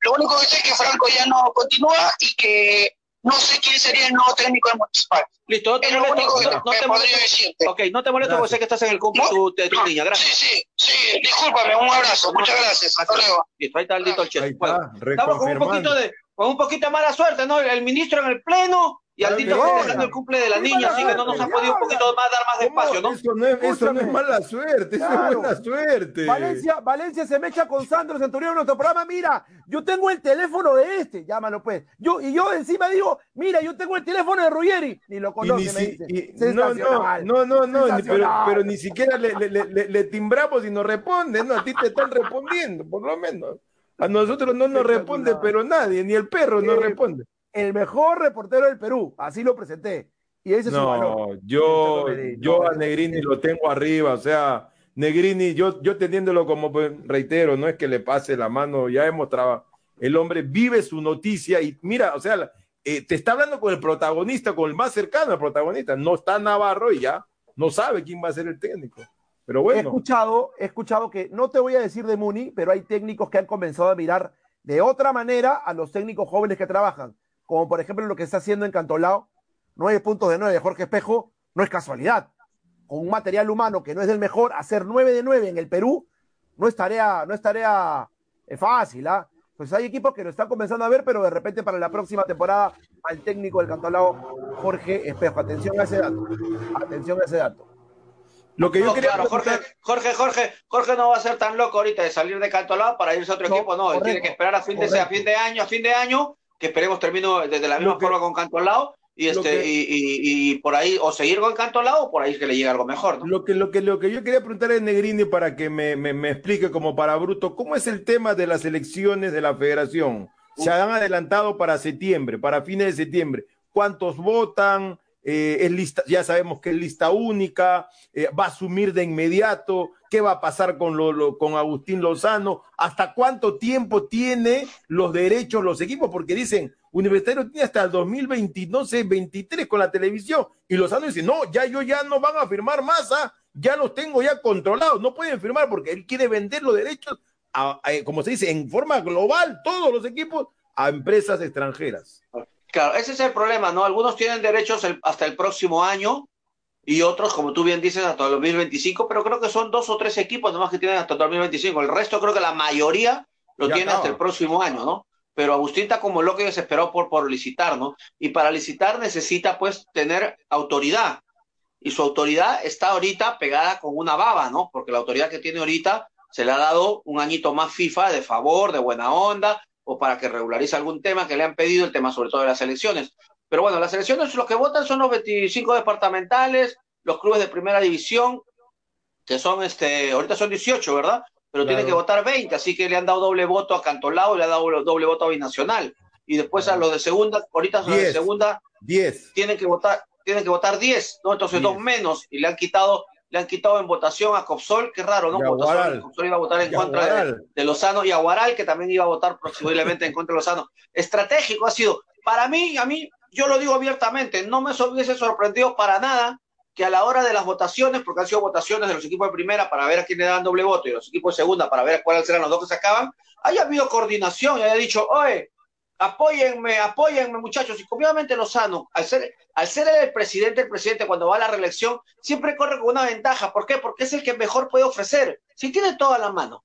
lo único que sé es que Franco ya no continúa y que no sé quién sería el nuevo técnico del municipal. Listo, no te molesto. único que, No, no te podría molesto. decirte. Ok, no te molesto porque sé que estás en el cumple de tu, de tu niña. Gracias. Sí, sí, sí, discúlpame, un abrazo, muchas gracias. Hasta luego. Listo, ahí está el chef. Ahí Bueno, estamos con un poquito de, con un poquito de mala suerte, ¿no? El ministro en el pleno y que sí. festejando el cumple de la niña, así que no nos han podido un poquito más dar más de ¿Cómo? espacio, ¿no? Eso no es, eso no es Escúchame. mala suerte, eso Claro. es buena suerte. Valencia, Valencia se me echa con Sandro Centurión en nuestro programa. Mira, yo tengo el teléfono de este, llámalo pues. Yo, y yo encima digo, mira, yo tengo el teléfono de Ruggeri. Ni lo conoce, ni me si- dice. y- no, no, no, no, no, pero, pero ni siquiera le, le- le- le timbramos y nos responde, no, a ti te están respondiendo, por lo menos. A nosotros no nos responde, pero nadie, ni el perro nos Eh, responde. El mejor reportero del Perú, así lo presenté. Y ese es su valor. No, yo, yo no, a Negrini lo tengo arriba, o sea, Negrini, yo, yo teniéndolo como reitero, no es que le pase la mano, ya hemos trabajado. El hombre vive su noticia y mira, o sea, eh, te está hablando con el protagonista, con el más cercano al protagonista. No está Navarro y ya no sabe quién va a ser el técnico. Pero He bueno, escuchado, he escuchado que, no te voy a decir de Muni, pero hay técnicos que han comenzado a mirar de otra manera a los técnicos jóvenes que trabajan, como por ejemplo lo que está haciendo en Cantolao, nueve puntos de nueve de Jorge Espejo, no es casualidad. Con un material humano que no es del mejor, hacer nueve de nueve en el Perú no es tarea, no es tarea eh, fácil, ¿ah? Pues hay equipos que lo están comenzando a ver, pero de repente para la próxima temporada al técnico del Cantolao, Jorge Espejo. Atención a ese dato. Atención a ese dato. lo que yo No, quería claro, Jorge, Jorge, Jorge, Jorge no va a ser tan loco ahorita de salir de Cantolao para irse a otro No, equipo, no, él tiene que esperar a fin de, a fin de año, a fin de año, que esperemos termine de la misma que- forma con Cantolao y este que- y, y- y por ahí o seguir con Cantolao o por ahí que le llegue algo mejor, ¿no? Lo que, lo, que, lo que yo quería preguntar es Negrini para que me, me, me explique como para bruto, ¿cómo es el tema de las elecciones de la federación? Se han adelantado para septiembre, para fines de septiembre. ¿Cuántos votan? Eh, es lista, ya sabemos que es lista única, eh, va a asumir de inmediato, qué va a pasar con, lo, con Agustín Lozano, hasta cuánto tiempo tiene los derechos los equipos, porque dicen, Universitario tiene hasta el 2020, no sé, 23 con la televisión, y Lozano dice, no, ya yo ya no van a firmar más, ¿ah? ya los tengo ya controlados, no pueden firmar porque él quiere vender los derechos, a- como se dice, en forma global, todos los equipos, a empresas extranjeras. Claro, ese es el problema, ¿no? Algunos tienen derechos el- hasta el próximo año y otros, como tú bien dices, hasta el 2025, pero creo que son dos o tres equipos nomás que tienen hasta el 2025. El resto creo que la mayoría lo Ya tiene acaba. hasta el próximo año, ¿no? Pero Agustín está como loco y desesperado por, por licitar, ¿no? Y para licitar necesita pues tener autoridad. Y su autoridad está ahorita pegada con una baba, ¿no? Porque la autoridad que tiene ahorita se le ha dado un añito más FIFA de favor, de buena onda, o para que regularice algún tema que le han pedido, el tema sobre todo de las elecciones. Pero bueno, las elecciones los que votan son los 25 departamentales, los clubes de primera división, que son, este, ahorita son 18, ¿verdad? Pero Claro. tienen que votar 20, así que le han dado doble voto a Cantolao y le han dado doble, voto a Binacional. Y después a los de segunda, ahorita los de segunda 10. tienen que votar, tienen que votar 10, ¿no? Entonces Diez. dos menos, y le han quitado, le han quitado en votación a Copsol, qué raro, ¿no? Votación. Copsol iba a votar en contra de, Lozano y a Guaral, que también iba a votar posiblemente en contra de Lozano. Estratégico ha sido. Para mí, a mí, yo lo digo abiertamente, no me hubiese sorprendido para nada que a la hora de las votaciones, porque han sido votaciones de los equipos de primera para ver a quién le dan doble voto y los equipos de segunda para ver a cuáles eran los dos que sacaban, haya habido coordinación y haya dicho, oye, apóyenme, apóyenme muchachos. Y obviamente Lozano, al ser, al ser el presidente, el presidente cuando va a la reelección, siempre corre con una ventaja. ¿Por qué? Porque es el que mejor puede ofrecer. Si tiene todo a la mano,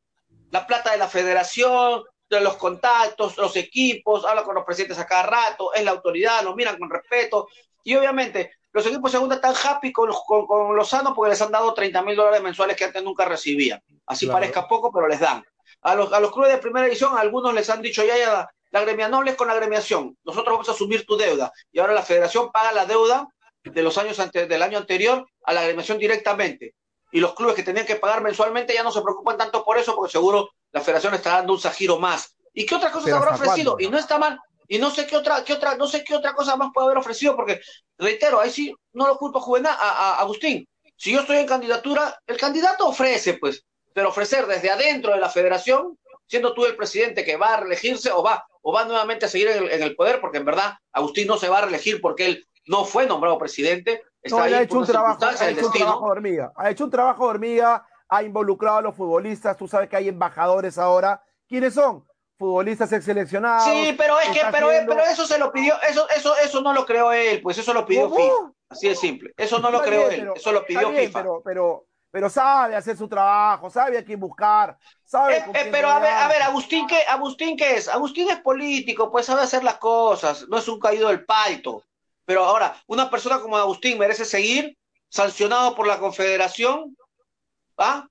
la plata de la federación, de los contactos, los equipos, habla con los presidentes a cada rato, es la autoridad, lo miran con respeto. Y obviamente los equipos de segunda están happy con, con, con Lozano porque les han dado 30 mil dólares mensuales que antes nunca recibían. Así Claro. parezca poco, pero les dan. A los, a los clubes de primera división, a algunos les han dicho, ya, ya, la gremia no hables con la gremiación, nosotros vamos a asumir tu deuda. Y ahora la federación paga la deuda de los años ante, del año anterior a la gremiación directamente. Y los clubes que tenían que pagar mensualmente ya no se preocupan tanto por eso, porque seguro la federación está dando un giro más. ¿Y qué otras cosas Pero habrá ¿hasta ofrecido? cuándo? Y no está mal, y no sé qué otra, qué otra, no sé qué otra cosa más puede haber ofrecido, porque, reitero, ahí sí no lo culpo Juvenal, a, a Agustín. Si yo estoy en candidatura, el candidato ofrece, pues, pero ofrecer desde adentro de la federación, siendo tú el presidente que va a reelegirse o va, o va nuevamente a seguir en el, en el poder, porque en verdad Agustín no se va a reelegir porque él no fue nombrado presidente, está No, ahí ha hecho, un trabajo, ha hecho un trabajo de hormiga. Ha hecho un trabajo de hormiga, ha involucrado a los futbolistas. Tú sabes que hay embajadores ahora. ¿Quiénes son? Futbolistas seleccionados. Sí, pero es que, pero, haciendo- pero eso se lo pidió, eso, eso, eso no lo creó él, pues eso lo pidió ¿Cómo? FIFA. Así de simple. Eso no lo Está creó bien, él, pero- eso lo pidió bien, FIFA. Pero, pero, pero sabe hacer su trabajo, sabe a quién buscar, sabe. Eh, con eh, pero a ver, a ver, Agustín, ¿qué, Agustín, ¿qué es? Agustín es político, pues sabe hacer las cosas, no es un caído del palto. Pero ahora, una persona como Agustín merece seguir sancionado por la Confederación, ¿ah?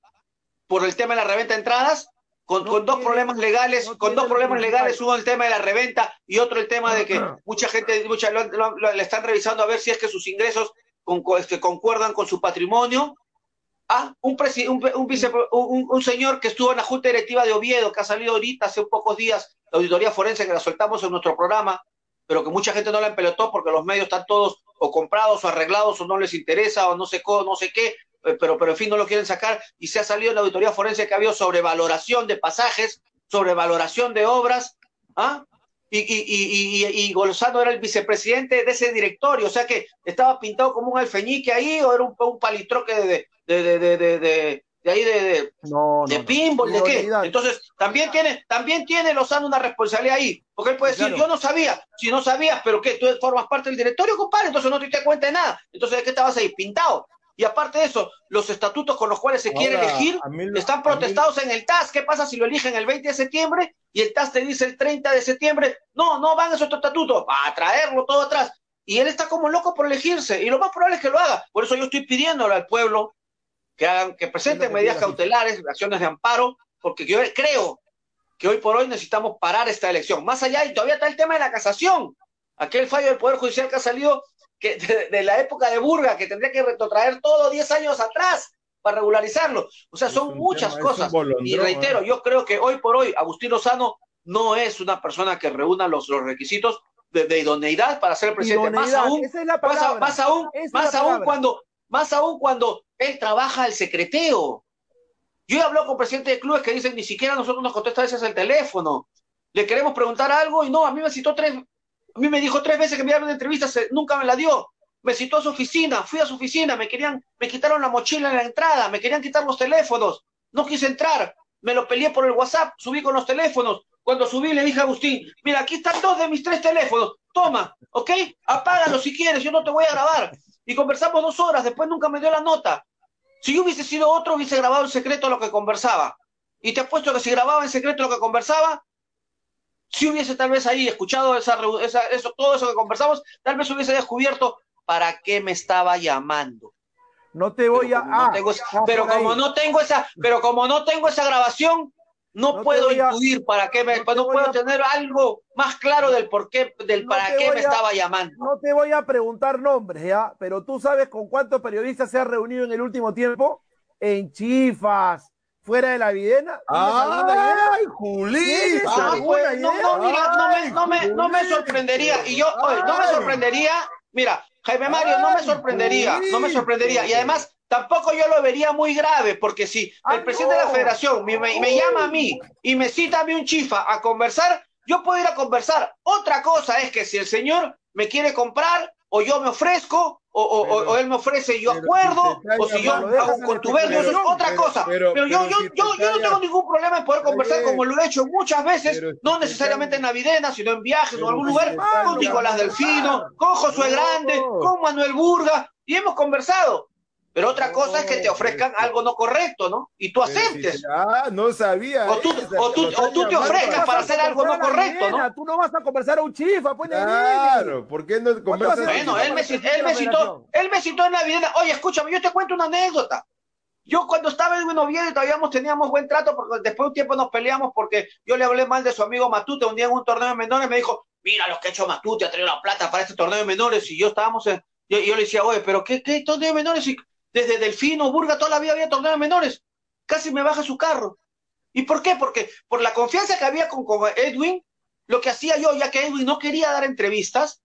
Por el tema de la reventa de entradas, con, No con dos problemas legales, no con dos problemas legales, uno el tema de la reventa y otro el tema de que [CLEARS THROAT] mucha gente mucha, lo- lo- lo- le están revisando a ver si es que sus ingresos con, con- concuerdan con su patrimonio. Ah, un, un, un, un- señor que estuvo en la Junta Directiva de Oviedo, que ha salido ahorita hace pocos días, la auditoría forense que la soltamos en nuestro programa, pero que mucha gente no la empelotó porque los medios están todos o comprados o arreglados o no les interesa o no sé, co- no sé qué, eh, pero, pero en fin no lo quieren sacar y se ha salido en la auditoría forense que ha habido sobrevaloración de pasajes, sobrevaloración de obras, ¿ah? Y, y, y, y, y Golzano era el vicepresidente de ese directorio, o sea que estaba pintado como un alfeñique ahí o era un, un palitroque de, de, de, de, de, ahí de, de, No, de no. pinball, ¿de qué? Entonces, también tiene, también tiene Lozano una responsabilidad ahí, porque él puede decir, Claro. yo no sabía, si no sabías, pero que tú formas parte del directorio, compadre, entonces no te diste cuenta de nada, entonces ¿de qué estabas ahí? Pintado. Y aparte de eso, los estatutos con los cuales se quiere elegir lo- están a mí- protestados en el TAS. ¿Qué pasa si lo eligen el 20 de septiembre y el TAS te dice el 30 de septiembre? No, no van esos estatutos, a traerlo todo atrás. Y él está como loco por elegirse, y lo más probable es que lo haga. Por eso yo estoy pidiéndole al pueblo que hagan, que presenten que medidas cautelares, acciones de amparo, porque yo creo que hoy por hoy necesitamos parar esta elección. Más allá, y todavía está el tema de la casación, aquel fallo del Poder Judicial que ha salido que, [LAUGHS] de, de la época de Burga, que tendría que retrotraer todo 10 años atrás para regularizarlo. O sea, son muchas tema, cosas. y reitero, ¿eh? yo creo que hoy por hoy Agustín Lozano no es una persona que reúna los, los requisitos de, de idoneidad para ser presidente. Más aún, esa es la más, más aún, Esa más la aún cuando, más aún cuando él trabaja al secreteo. Yo he hablado con presidentes de clubes que dicen ni siquiera nosotros nos contesta a veces el teléfono. Le queremos preguntar algo y no, a mí me citó tres, a mí me dijo tres veces que me dieron una entrevista, se- nunca me la dio. Me citó a su oficina, fui a su oficina, me querían, me quitaron la mochila en la entrada, me querían quitar los teléfonos, no quise entrar, me lo peleé por el WhatsApp, subí con los teléfonos. Cuando subí le dije a Agustín, mira, aquí están dos de mis tres teléfonos, toma, ¿ok? Apágalo si quieres, yo no te voy a grabar. Y conversamos dos horas, después nunca me dio la nota. Si yo hubiese sido otro, hubiese grabado en secreto lo que conversaba. Y te apuesto que si grababa en secreto lo que conversaba, si hubiese tal vez ahí escuchado esa, esa- eso, todo eso que conversamos, tal vez hubiese descubierto para qué me estaba llamando. No te voy Pero a. como no ah, esa- pero ahí. como no tengo esa, pero como no tengo esa grabación, no, puedo a- intuir para qué me, no te no puedo a- tener algo más claro del por qué, del No para qué me a- estaba llamando. No te voy a preguntar nombres, ¿ya? Pero tú sabes con cuántos periodistas se ha reunido en el último tiempo. En Chifas, fuera de la Videna. ¡Ay, Juli! ¿Tienes Ah, alguna pues, no, idea? no, mira, no me, Ay, no me, no me Julito. sorprendería. Y yo, oye, no me sorprendería. Mira, Jaime Mario, no me sorprendería, no me sorprendería. Y además, tampoco yo lo vería muy grave, porque si el presidente de la federación me, me- me llama a mí y me cita a mí un chifa a conversar, yo puedo ir a conversar. Otra cosa es que si el señor me quiere comprar, o yo me ofrezco, o, o- Pero- o él me ofrece y yo acuerdo, si o si yo hago contubernio, eso es otra Pero- cosa. pero- Pero, yo, yo, si yo, yo no tengo ningún problema en poder conversar bien. como lo he hecho muchas veces, si no te necesariamente en Navidad, sino en viajes o en algún lugar, con Nicolás Delfino, con Josué. Grande, con Manuel Burga, y hemos conversado. Pero otra cosa es que te ofrezcan pero- algo no correcto, ¿no? Y tú aceptes. te- ah, no sabía. O tú- esa, o tú- o tú te ofrezcas para- hacer algo no correcto, ¿no? Tú no vas a conversar a un chifa, pues. Claro, ¿por qué no conversas? Bueno, él me, citó, él me citó en la Videna. Oye, escúchame, yo te cuento una anécdota. Yo cuando estaba en Oviedo y todavía teníamos buen trato, porque después de un tiempo nos peleamos porque yo le hablé mal de su amigo Matute un día en un torneo de menores, me dijo, mira lo que ha hecho Matute, ha traído la plata para este torneo de menores, y yo estábamos en, yo, yo le decía, oye, pero ¿qué, qué torneo de menores? Y desde Delfino, Burga, toda la vida había torneo de menores. Casi me baja su carro. ¿Y por qué? Porque por la confianza que había con, con Edwin, lo que hacía yo, ya que Edwin no quería dar entrevistas,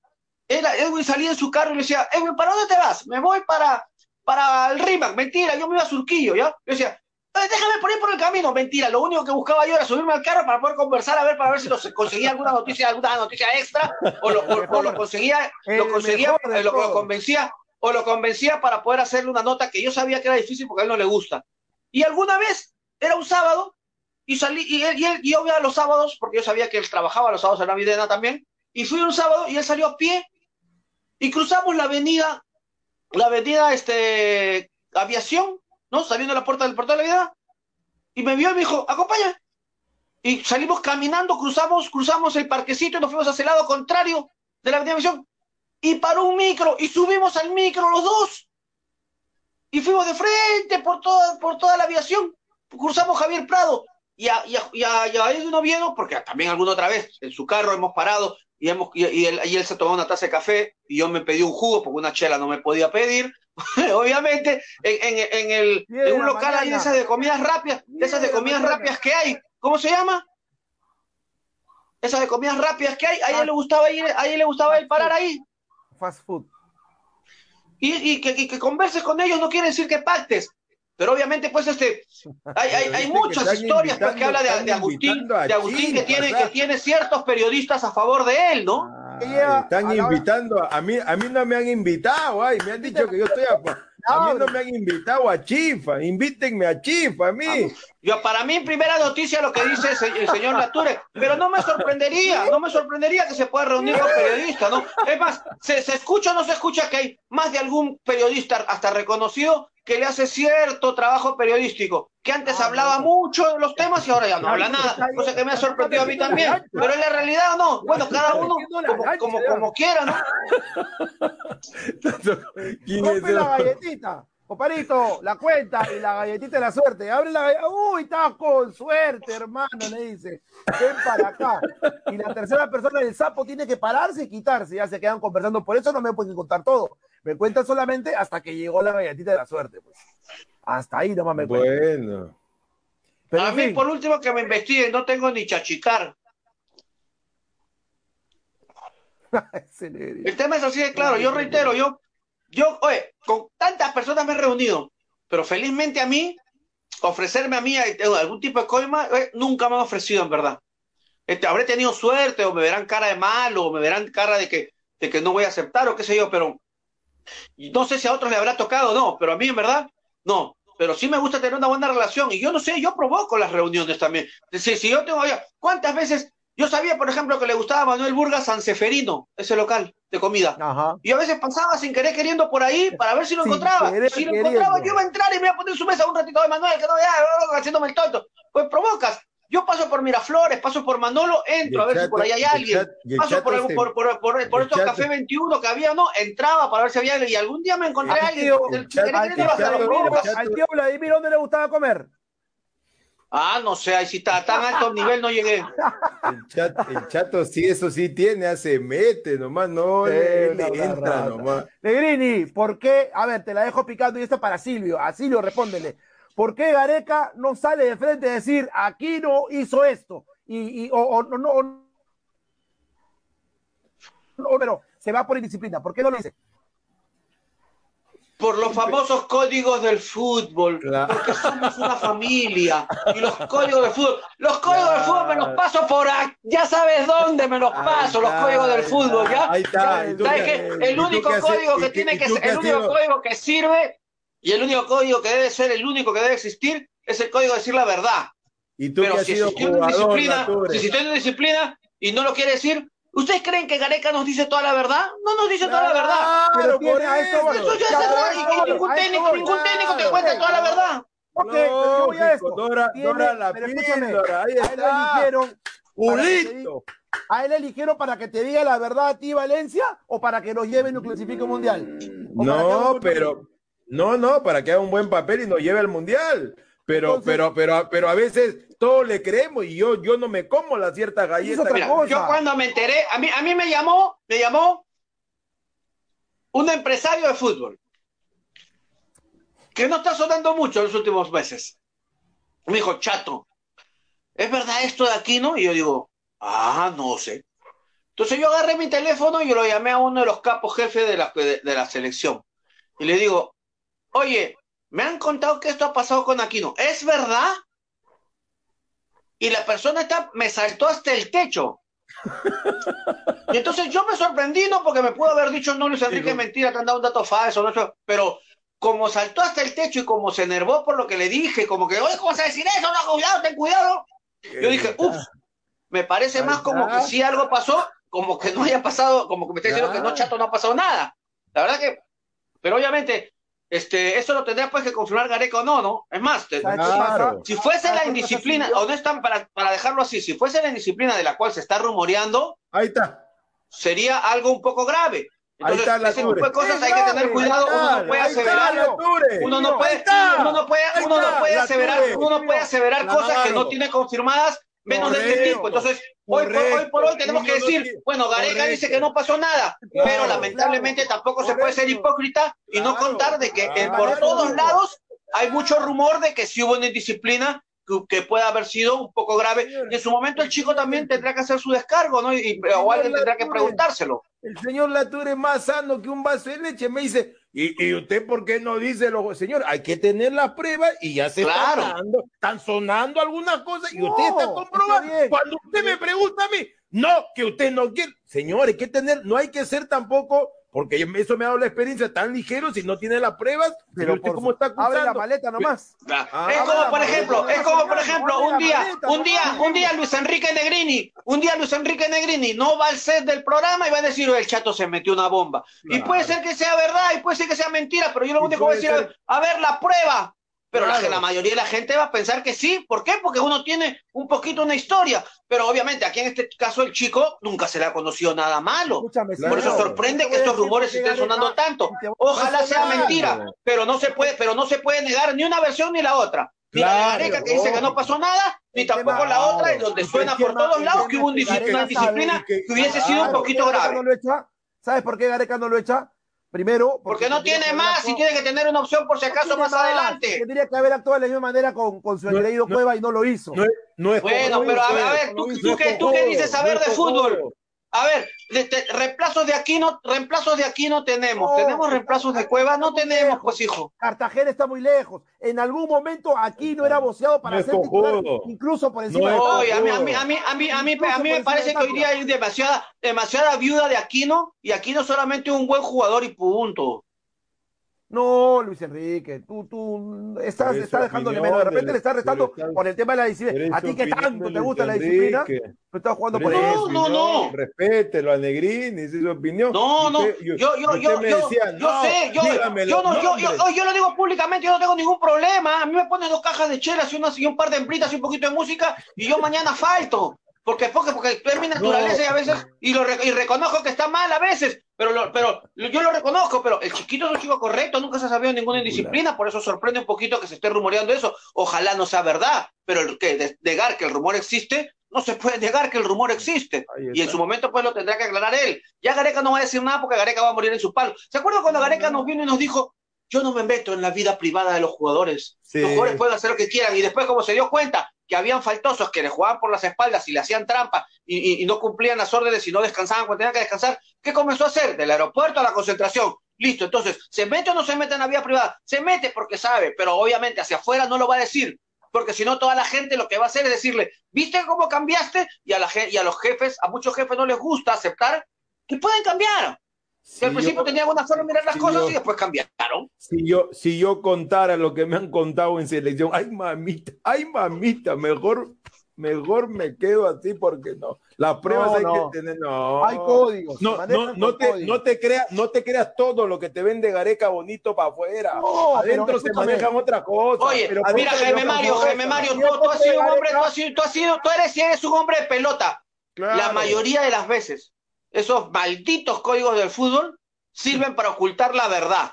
era Edwin salía en su carro y le decía, Edwin, ¿para dónde te vas? Me voy para, para el Rimac. Mentira, yo me iba a Surquillo, ¿ya? Yo decía, "Eh, déjame por ahí por el camino. Mentira, lo único que buscaba yo era subirme al carro para poder conversar, a ver, para ver si los- conseguía alguna noticia, alguna noticia extra, o lo, o- o lo conseguía, lo conseguía, de eh, lo, lo convencía, o lo convencía para poder hacerle una nota que yo sabía que era difícil porque a él no le gusta. Y alguna vez, era un sábado, y salí, y él, y él, y yo iba los sábados, porque yo sabía que él trabajaba los sábados en la Videna también, y fui un sábado y él salió a pie, y cruzamos la avenida, la avenida, este, Aviación, ¿no? Saliendo de la puerta del portal de la vida, y me vio y me dijo, acompaña. Y salimos caminando, cruzamos, cruzamos el parquecito y nos fuimos hacia el lado contrario de la avenida Aviación, y paró un micro, y subimos al micro los dos, y fuimos de frente por toda, por toda la aviación, cruzamos Javier Prado, y a, y a, y a, y a Edwin Oviedo, porque también alguna otra vez en su carro hemos parado y, hemos, y, y él, y él se tomó una taza de café y yo me pedí un jugo porque una chela no me podía pedir. [LAUGHS] Obviamente, en, en, en el, de en un local ahí de mañana. esas de comidas rápidas, de esas de de comidas mañana. rápidas que hay, ¿cómo se llama? Esas de comidas rápidas que hay, a ella le gustaba ir, a ella le gustaba ir parar ahí. Fast food. Y, y que, y que converses con ellos no quiere decir que pactes. Pero obviamente, pues, este, hay, hay, hay muchas historias pues, que habla de, de Agustín, de Agustín que tiene, ¿verdad? que tiene ciertos periodistas a favor de él, ¿no? Ay, Ella, están a invitando a, a mí, a mí no me han invitado, ay, me han dicho que yo estoy a, a mí no me han invitado a Chifa, invítenme a Chifa, a mí. Yo, para mí, primera noticia lo que dice el señor Lature, pero no me sorprendería, no me sorprendería que se pueda reunir con periodistas, ¿no? Es más, ¿se, se escucha o no se escucha que hay más de algún periodista hasta reconocido que le hace cierto trabajo periodístico, que antes Ah, hablaba no. mucho de los temas y ahora ya no habla nada, cosa que me ha sorprendido a mí también, pero en la realidad no, bueno, cada uno como, como, como quiera, ¿no? ¿Quién es [LAUGHS] Rompe la galletita. Comparito, la cuenta y la galletita de la suerte. Abre la galletita. Uy, estás con suerte, hermano, le dice. Ven para acá. Y la tercera persona del sapo tiene que pararse y quitarse. Ya se quedan conversando. Por eso no me pueden contar todo. Me cuentan solamente hasta que llegó la galletita de la suerte. Pues. Hasta ahí nomás me cuentan. Bueno, Pero a mí, fin, por último, que me investiguen, no tengo ni chachicar. [LAUGHS] El tema es así de claro, yo reitero, yo, yo, oye, con tantas personas me he reunido, pero felizmente a mí, ofrecerme a mí eh, algún tipo de coima, eh, nunca me han ofrecido, en verdad. Este, habré tenido suerte, o me verán cara de malo, o me verán cara de que, de que no voy a aceptar, o qué sé yo, pero no sé si a otros le habrá tocado o no, pero a mí, en verdad, no. Pero sí me gusta tener una buena relación, y yo no sé, yo provoco las reuniones también. Si, si yo tengo, ¿cuántas veces? Yo sabía, por ejemplo, que le gustaba a Manuel Burgas San Seferino, ese local de comida. Ajá. Y a veces pasaba sin querer queriendo por ahí para ver si lo Sin encontraba. querer si lo queriendo. encontraba, yo iba a entrar y me iba a poner en su mesa un ratito de Manuel, que no ya, haciéndome el tonto. Pues provocas. Yo paso por Miraflores, paso por Manolo, entro a ver si por ahí hay alguien. Paso por, este- por, por, por, por estos chato- Café 21 que había, ¿no? Entraba para ver si había alguien. Y algún día me encontré a Al alguien. Al tío, Vladimir, ¿dónde le gustaba comer? Ah, no sé, ahí sí está, a tan alto nivel no llegué. el, chat, el chato sí, eso sí tiene, hace mete, nomás no Sí, le, entra rata. nomás. Negrini, ¿por qué? A ver, te la dejo picando y esta para Silvio. A Silvio, respóndele. ¿Por qué Gareca no sale de frente a decir aquí no hizo esto? Y, y- o, o no, no, o- no, pero se va por indisciplina. ¿Por qué no lo dice? Por los famosos códigos del fútbol, Claro. porque somos una familia. Y los códigos del fútbol, los códigos del fútbol me los paso por a- ya sabes dónde me los paso, los códigos del fútbol, ¿ya? ahí está, El único código que tiene que ser, el único código que sirve y el único código que debe ser, el único que debe existir es el código de decir la verdad. Y tú Pero si existió una disciplina, si existió una disciplina y no lo quiere decir, ¿ustedes creen que Gareca nos dice toda la verdad? No nos dice toda la verdad. Claro, Pero por eso. Eso ya verdad, a y ningún técnico, ningún técnico te Claro. cuenta toda la verdad. Ok, pero yo voy a esto. Dora, Tiene- Dora la pero escúchame, píldora, ahí a él lo está. eligieron para que te Pulito. ¿A él eligieron para que te diga la verdad a ti, Valencia, o para que nos lleven un clasifico mundial? ¿O para que haga un No, pero? No, no, para que haga un buen papel y nos lleve al mundial. Pero, Entonces- pero, pero, pero a veces todos le creemos y yo, yo no me como las ciertas galletas. otra Mira, cosa. yo cuando me enteré, a mí, a mí me llamó, me llamó un empresario de fútbol que no está sonando mucho en los últimos meses. Me dijo, chato, ¿es verdad esto de aquí, no? Y yo digo, Ah, no sé. Entonces yo agarré mi teléfono y yo lo llamé a uno de los capos jefes de la, de, de la selección. Y le digo, oye, me han contado que esto ha pasado con Aquino. ¿Es verdad? Y la persona está, me saltó hasta el techo. [LAUGHS] Y entonces yo me sorprendí, ¿no? Porque me pudo haber dicho, no, Luis Enrique, mentira, te han dado un dato falso, ¿no? Pero como saltó hasta el techo y como se enervó por lo que le dije, como que, oye, ¿cómo vas a decir eso? No, cuidado, ten cuidado. Yo dije, uff, me parece más como que si algo pasó, como que no haya pasado, como que me está diciendo que no, chato, no ha pasado nada. La verdad que, pero obviamente, este, eso lo tendría pues que confirmar Gareca o no, ¿no? Es más, te- Claro. si fuese la indisciplina, honesta, para, para dejarlo así, si fuese la indisciplina de la cual se está rumoreando, Ahí está. sería algo un poco grave. Ahí Entonces, está la ese tipo de cosas hay que tener cuidado, uno no puede Ahí aseverar, uno no Ahí puede, uno no puede, Ahí uno no puede aseverar, uno no puede aseverar cosas que no tiene confirmadas menos de este Correcto. tipo. Entonces, hoy por, hoy por hoy tenemos que no decir, tiene- bueno, Gareca Correcto. dice que no pasó nada, Claro, pero lamentablemente tampoco se puede ser Correcto. hipócrita y no Claro, contar de que eh, claro. por todos lados hay mucho rumor de que sí hubo una indisciplina que, puede haber sido un poco grave. Y en su momento el chico también tendrá que hacer su descargo, ¿no? Y, y- o alguien tendrá que preguntárselo. El señor Latour es más sano que un vaso de leche. Me dice, ¿y, y usted por qué no dice lo señor? Hay que tener las pruebas y ya se Claro. están dando, están sonando algunas cosas y No, usted está comprobando. Cuando usted me pregunta a mí, no, que usted no quiere. Señor, hay que tener, no hay que ser tampoco, porque eso me ha dado la experiencia tan ligero si no tiene las pruebas, pero usted por cómo está su- abre la acusando. maleta nomás. Ah, es como por maleta, ejemplo, es como por ejemplo, un día, maleta, un día, un día Luis Enrique Negrini, un día Luis Enrique Negrini no va al set del programa y va a decir, "Oh, el chato se metió una bomba. Y Claro. puede ser que sea verdad y puede ser que sea mentira, pero yo lo Y único que voy a decir, ser- a ver la prueba. Pero la, Claro. la mayoría de la gente va a pensar que sí. ¿Por qué? Porque uno tiene un poquito una historia. Pero obviamente aquí en este caso el chico nunca se le ha conocido nada malo. Escúchame, Por eso sorprende que estos rumores estén sonando tanto. Ojalá sea mentira, pero no se puede, pero no se puede negar ni una versión ni la otra. Ni la de Claro, Gareca que dice que no pasó nada, ni tampoco la otra, Claro. donde suena por todos lados que hubo una disciplina que- hubiese sido un poquito ¿Por qué Gareca grave. ¿Sabes por qué Gareca no lo echa? Primero, Porque no tendría tiene más y tiene que tener una opción por si no acaso tiene más adelante. Tendría que haber actuado de la misma manera con, con su No, no, Cueva y no lo hizo. No es, no es Bueno, pero a ver, a ver, tú, no tú qué, tú qué dices saber no de fútbol. A ver, de- de- reemplazos de aquí no, reemplazos de aquí no tenemos. No, ¿Tenemos reemplazos de Cueva? No tenemos, pues hijo. Cartagena está muy lejos. En algún momento aquí no era voceado para No ser titular, incluso por No encima es de a mí, a mí, a mí, a mí, a mí, a mí me parece que hoy día hay demasiada, demasiada viuda de Aquino y Aquino solamente un buen jugador y punto. No, Luis Enrique, tú, tú estás, Pero es estás dejándole menos. De repente pero- le estás restando pero está- por el tema de la Pero disciplina. A ti que tanto de te gusta la disciplina, tú estás jugando Pero por No, eso. no, opinión, no. Respételo a Negrini, es su opinión. No, no, usted- yo, yo, yo, yo, decía, yo no, sé, yo, yo, no, yo, yo, yo lo digo públicamente, yo no tengo ningún problema. A mí me ponen dos cajas de chelas y, unas, y un par de emplitas y un poquito de música y yo mañana falto. Porque, porque, porque es mi naturaleza y a veces, y, lo, y reconozco que está mal a veces, pero, lo, pero yo lo reconozco, pero el chiquito es un chico correcto, nunca se ha sabido ninguna indisciplina, por eso sorprende un poquito que se esté rumoreando eso. Ojalá no sea verdad, pero el que negar que el rumor existe, no se puede negar que el rumor existe. Y en su momento pues lo tendrá que aclarar él. Ya Gareca no va a decir nada porque Gareca va a morir en su palo. ¿Se acuerdan cuando Gareca nos vino y nos dijo, yo no me meto en la vida privada de los jugadores? Sí. Los jugadores pueden hacer lo que quieran. Y después como se dio cuenta que habían faltosos que le jugaban por las espaldas y le hacían trampa y, no cumplían las órdenes y no descansaban cuando tenían que descansar, ¿qué comenzó a hacer? Del aeropuerto a la concentración. Listo, entonces, ¿se mete o no se mete en la vida privada? Se mete porque sabe, pero obviamente hacia afuera no lo va a decir porque si no toda la gente lo que va a hacer es decirle, ¿viste cómo cambiaste? Y a los jefes, a muchos jefes no les gusta aceptar que pueden cambiar. Si Que al principio yo- tenían una forma de mirar las si cosas yo- y después cambiaron. Si yo, si yo contara lo que me han contado en selección, ay mamita, ay mamita, mejor, mejor me quedo así porque no. Las pruebas No, hay no. que tener, no. Hay códigos. No, no, no te, códigos. no te creas, no te creas todo lo que te vende Gareca bonito para afuera. No, Adentro se manejan otra cosa. Oye, pero mira, Jaime Mario. Jaime Mario, tú, tú has sido un hombre tú has sido, tú has sido, tú eres, eres un hombre de pelota. La Claro. mayoría de las veces, esos malditos códigos del fútbol sirven para ocultar la verdad.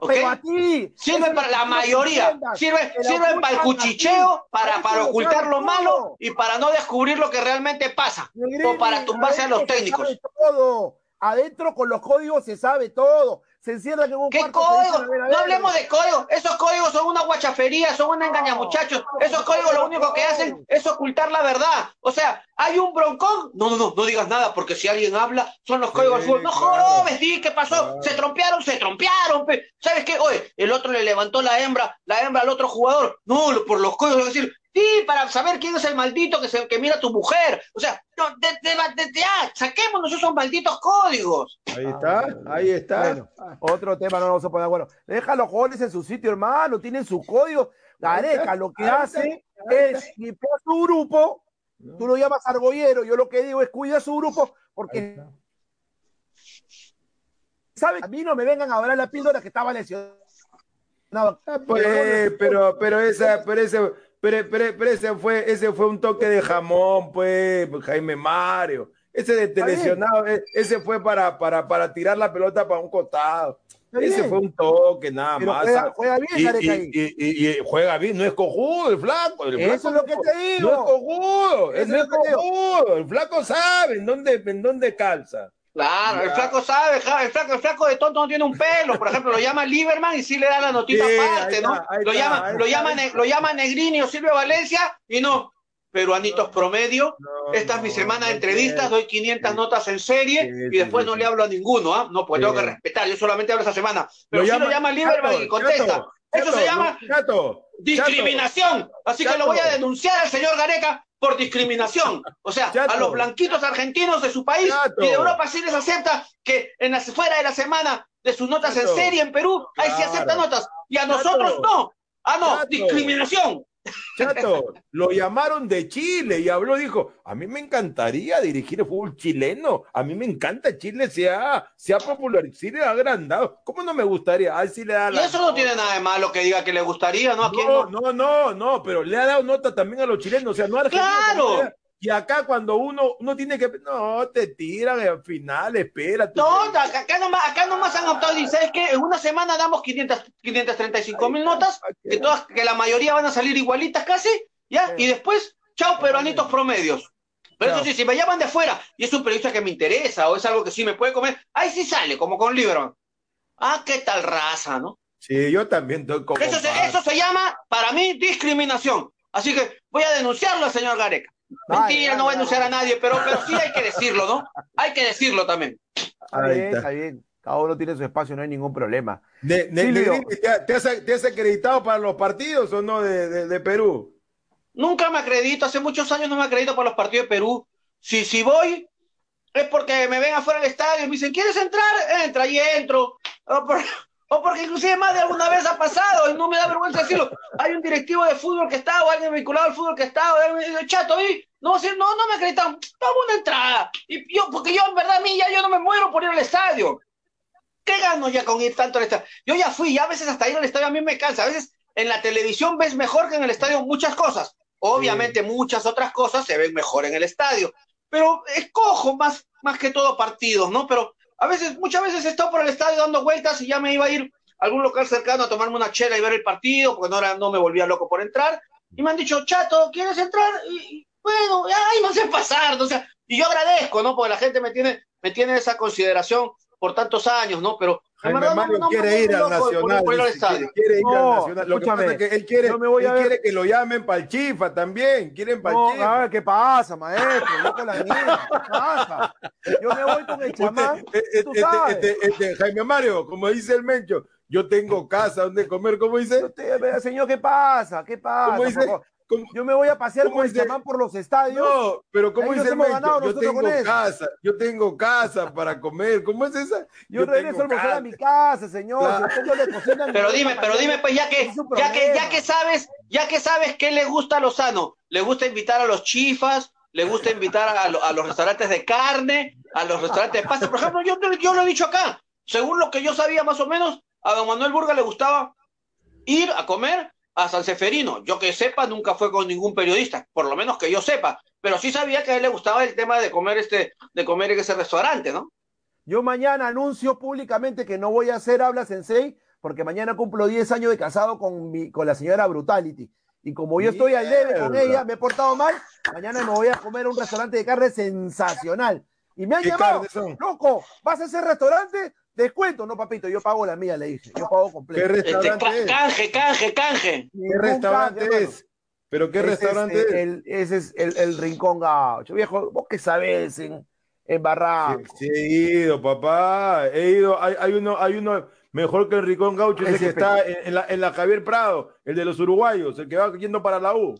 ¿ok? Pero a ti. Sirven para la mayoría, sirven, sirven para el cuchicheo, para, para ocultar lo malo y para no descubrir lo que realmente pasa, o para tumbarse a los técnicos. todo. Adentro con los códigos se sabe todo. Se encierran en un ¿Qué cuarto. código? se dicen, a ver, a No hablemos de códigos. Esos códigos son una guachafería, son una engaña muchachos. Esos códigos lo único que hacen es ocultar la verdad. O sea, hay un broncón. No, no, no, no digas nada, porque si alguien habla, son los códigos del fútbol. No claro. jorobes, di, ¿qué pasó? Se trompearon, se trompearon. pe. ¿Sabes qué? Oye, el otro le levantó la hembra, la hembra al otro jugador. No, por los códigos, es decir, sí, para saber quién es el maldito que, se, que mira a tu mujer. O sea, no, de, de- de- de- ya, saquémonos esos malditos códigos. Ahí está, ahí está. Bueno, otro tema, no nos vamos a poner acuerdo. Deja a los jugadores en su sitio, hermano, tienen su código. Gareca lo que hace es limpiar su grupo. Tú lo llamas argollero, yo lo que digo es cuida su grupo, porque ¿sabe? A mí no me vengan a hablar la píldora que estaba lesionado. Ah, pues, pero, pero esa, pero ese, pero, pero- pero ese fue, ese fue un toque de jamón, pues, Jaime Mario. Ese de lesionado, eh, ese fue para, para, para tirar la pelota para un costado. Ese fue un toque, nada Pero más. juega, juega bien, Y, juega bien, no es cojudo el flaco. El Eso flaco es lo que te digo. No es cojudo, Eso no es cojudo. El flaco sabe en dónde, en dónde calza. Claro, el flaco sabe, el flaco, el flaco de tonto no tiene un pelo, por ejemplo, lo llama Lieberman y sí le da la notita Sí, aparte, ¿no? está, lo, está, llama, lo, llama, lo llama Negrini o Silvio Valencia y no, peruanitos promedio, No, esta es mi semana de entrevistas, doy 500 Sí. notas en serie y después no le hablo a ninguno, ¿ah? No, pues tengo que respetar, yo solamente hablo esta semana, pero Lo sí llama- lo llama Lieberman y contesta. Eso se llama discriminación. Así que lo voy a denunciar al señor Gareca por discriminación. O sea, Chato. a los blanquitos argentinos de su país Chato. y de Europa sí les acepta que en las, fuera de la semana de sus notas Chato. en serie en Perú, ahí sí Claro. aceptan notas. Y a nosotros no. Ah, no, discriminación. Chato, lo llamaron de Chile y habló, dijo, a mí me encantaría dirigir el fútbol chileno, a mí me encanta Chile, se ha, se ha popularizado, sí le ha agrandado, ¿cómo no me gustaría? Ay, sí le da Y la- eso no tiene nada de malo que diga que le gustaría, ¿no? ¿A quién No, no? no, no, no, pero le ha dado nota también a los chilenos, o sea, no a Argentina, ¡Claro! Y acá cuando uno, uno tiene que, no, te tiran al final, espérate. No, acá, nomás, acá nomás han optado y ¿sabes qué? En una semana damos 500, 535 mil notas, que todas, que la mayoría van a salir igualitas casi, ¿ya? Y después, chao, peruanitos promedios. Pero eso sí, si me llaman de afuera y es un periodista que me interesa o es algo que sí me puede comer, ahí sí sale, como con Lieberman. Ah, qué tal raza, ¿no? Sí, yo también estoy como... Eso se, eso se llama, para mí, discriminación. Así que voy a denunciarlo al señor Gareca. Mentira, Ay, no voy a ay, denunciar a nadie, pero, pero sí hay que decirlo, ¿no? Hay que decirlo también. Está Ahí bien, está. está bien. Cada uno tiene su espacio, no hay ningún problema. Silvio. Negrini, ¿te, ha- te has, te has acreditado para los partidos o no de, de- de Perú? Nunca me acredito, hace muchos años no me acredito para los partidos de Perú. Si, si voy, es porque me ven afuera del estadio y me dicen, ¿quieres entrar? Entra y entro. O, por- o porque inclusive más de alguna vez ha pasado y no me da vergüenza decirlo. Hay un directivo de fútbol que está o alguien vinculado al fútbol que está, o alguien chato, y no, si, no, no me acreditan, toma una entrada. Y yo, porque yo, en verdad, a mí ya yo no me muero por ir al estadio. ¿Qué gano ya con ir tanto al estadio? Yo ya fui, ya a veces hasta ir al estadio a mí me cansa. A veces en la televisión ves mejor que en el estadio muchas cosas. Obviamente muchas otras cosas se ven mejor en el estadio. Pero escojo más, más que todo partidos, ¿no? Pero a veces, muchas veces he estado por el estadio dando vueltas y ya me iba a ir a algún local cercano a tomarme una chela y ver el partido, porque no, era, no me volvía loco por entrar. Y me han dicho, chato, ¿quieres entrar? Y, bueno, ay, no sé pasar, o sea, y yo agradezco, ¿no? Porque la gente me tiene, me tiene esa consideración por tantos años, ¿no? Pero Jaime verdad Mario no quiere ir al loco Nacional. quiere, quiere ir al Nacional. Lo que pasa es escúchame, que él quiere, yo me voy él a quiere que lo llamen para el Chifa también. Quieren para el Chifa. a ver, ¿qué pasa, maestro? La niña, ¿qué pasa? Yo me voy con el chamán, Usted- eh, tú este, sabes. este, este, Jaime Mario, como dice el Mencho, yo tengo casa donde comer, ¿cómo dice? Te- señor, ¿qué pasa? ¿Qué pasa? ¿Cómo dice? Por favor. ¿Cómo- Yo me voy a pasear ¿Cómo con el chamán por los estadios. No, pero ¿cómo Ahí dice el ganado Yo tengo casa, yo tengo casa para comer. ¿Cómo es esa? yo, regreso a almorzar a mi casa, señor. Claro. Le [LAUGHS] Pero dime, pero dime, pues ya que, ya que, ya que sabes, ya que sabes qué le gusta a Lozano, le gusta invitar a los chifas, le gusta invitar a, lo- a los restaurantes de carne, a los restaurantes de pasta. Por ejemplo, yo, yo lo he dicho acá, según lo que yo sabía más o menos, a don Manuel Burga le gustaba ir a comer a San Seferino. Yo que sepa, nunca fue con ningún periodista, por lo menos que yo sepa, pero sí sabía que a él le gustaba el tema de comer este, de comer en ese restaurante, ¿no? Yo mañana anuncio públicamente que no voy a hacer habla sensei porque mañana cumplo 10 años de casado con, mi, con la señora Brutality. Y como yo estoy al debe con ella, me he portado mal, mañana me voy a comer a un restaurante de carne sensacional. Y me han ¿Qué llamado, loco, ¿vas a ese restaurante? Descuento, no, papito, yo pago la mía, le dije. Yo pago ¿Qué completo. Este, restaurante ca- es? canje, canje, canje. ¿Qué restaurante canje, hermano. es? ¿Pero qué Ese restaurante es? el- ese es el, el Rincón Gaucho. Viejo, vos que sabés en, en Barranco. Sí, sí he ido, papá. He ido. Hay, hay uno, hay uno mejor que el Ricón Gaucho, ese Ese que es está en, en la, en la Javier Prado, el de los uruguayos, el que va yendo para la U.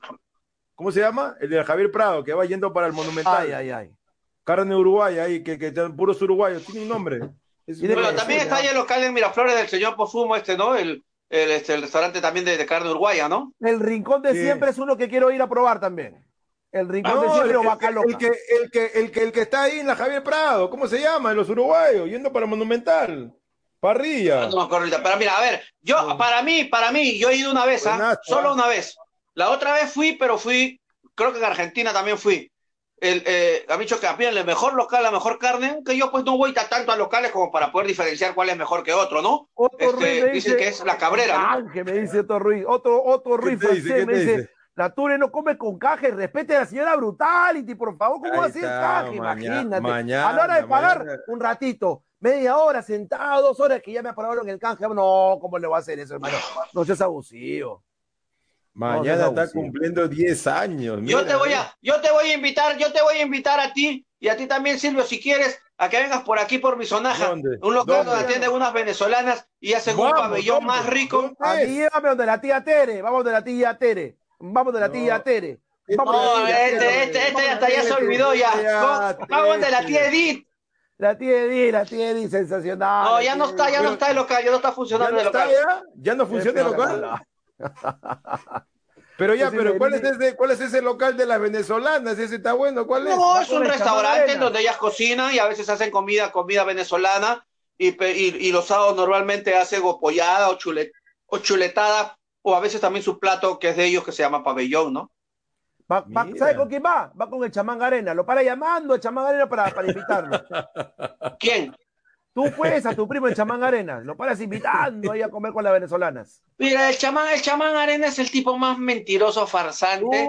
¿Cómo se llama? El de Javier Prado, que va yendo para el Monumental. Ay, ay, ay. Carne uruguaya ahí, que, que están puros uruguayos. Tiene un nombre. Es Bueno, también está ¿no? ahí el local en Miraflores del señor Pofumo, este, ¿no? El, el, este, el restaurante también de, de carne uruguaya, ¿no? El Rincón de Sí. siempre es uno que quiero ir a probar también. El Rincón de No, siempre el, o el- Vaca el Loca. que, el, que, el, que, el que está ahí en la Javier Prado, ¿cómo se llama? En los uruguayos, yendo para Monumental. Parrilla. No ahorita. Pero mira, a ver, yo, para mí, para mí, yo he ido una vez, ¿ah? Buenazo, Solo ¿ah? una vez. La otra vez fui, pero fui, creo que en Argentina también fui. El, eh, ha dicho que a mí el mejor local, la mejor carne, que yo pues no voy ta- tanto a locales como para poder diferenciar cuál es mejor que otro, ¿no? Otto Este, Ruiz me dicen que es la Cabrera, ¿no? Ángel, me dice Otto Ruiz. Otro, Otto Ruiz ¿Qué te dice? francés ¿Qué me te dice, dice? la Ture no come con caje, respete a la señora Brutality, por favor, ¿cómo va a ser está, caje? Imagínate. mañana, a la hora de pagar, mañana. un ratito, media hora sentado, dos horas que ya me aprobaron el canje. No, ¿cómo le va a hacer eso, hermano? No seas abusivo. Mañana está cumpliendo 10 años. Yo te voy a, yo te voy a invitar, yo te voy a invitar a ti y a ti también, Silvio, si quieres, a que vengas por aquí por mi zonaja, ¿Dónde? un local ¿Dónde? donde atienden unas venezolanas y hacen un pabellón ¿dónde? más rico. ¿Dónde A mí llévame donde la tía Tere, vamos de la tía Tere, vamos de la tía Tere. Vamos de la No, tía este, Tere. este, este hasta ya se olvidó ya. Vamos de la tía Edith. La tía Edith, la tía Edith, sensacional. No, ya no está, ya no está el local, ya no está ¿Ya funcionando no el está local. ya? ¿Ya no funciona el local? Pero ya, pero ¿cuál es, ese, ¿cuál es ese local de las venezolanas? ¿Ese está bueno? ¿Cuál es? No, es un restaurante Chamarena. donde ellas cocinan y a veces hacen comida, comida venezolana y, pe- y, y los sábados normalmente hacen o pollada o, chule- o chuletada o a veces también su plato que es de ellos que se llama pabellón, ¿no? Va-. ¿Sabe con quién va? Va con el chamán Arena. Lo para llamando el chamán Arena para, para invitarlo. ¿Quién? Tú puedes a tu primo el chamán Arena. Lo paras invitando ahí a comer con las venezolanas. Mira, el chamán, el chamán Arena es el tipo más mentiroso, farsante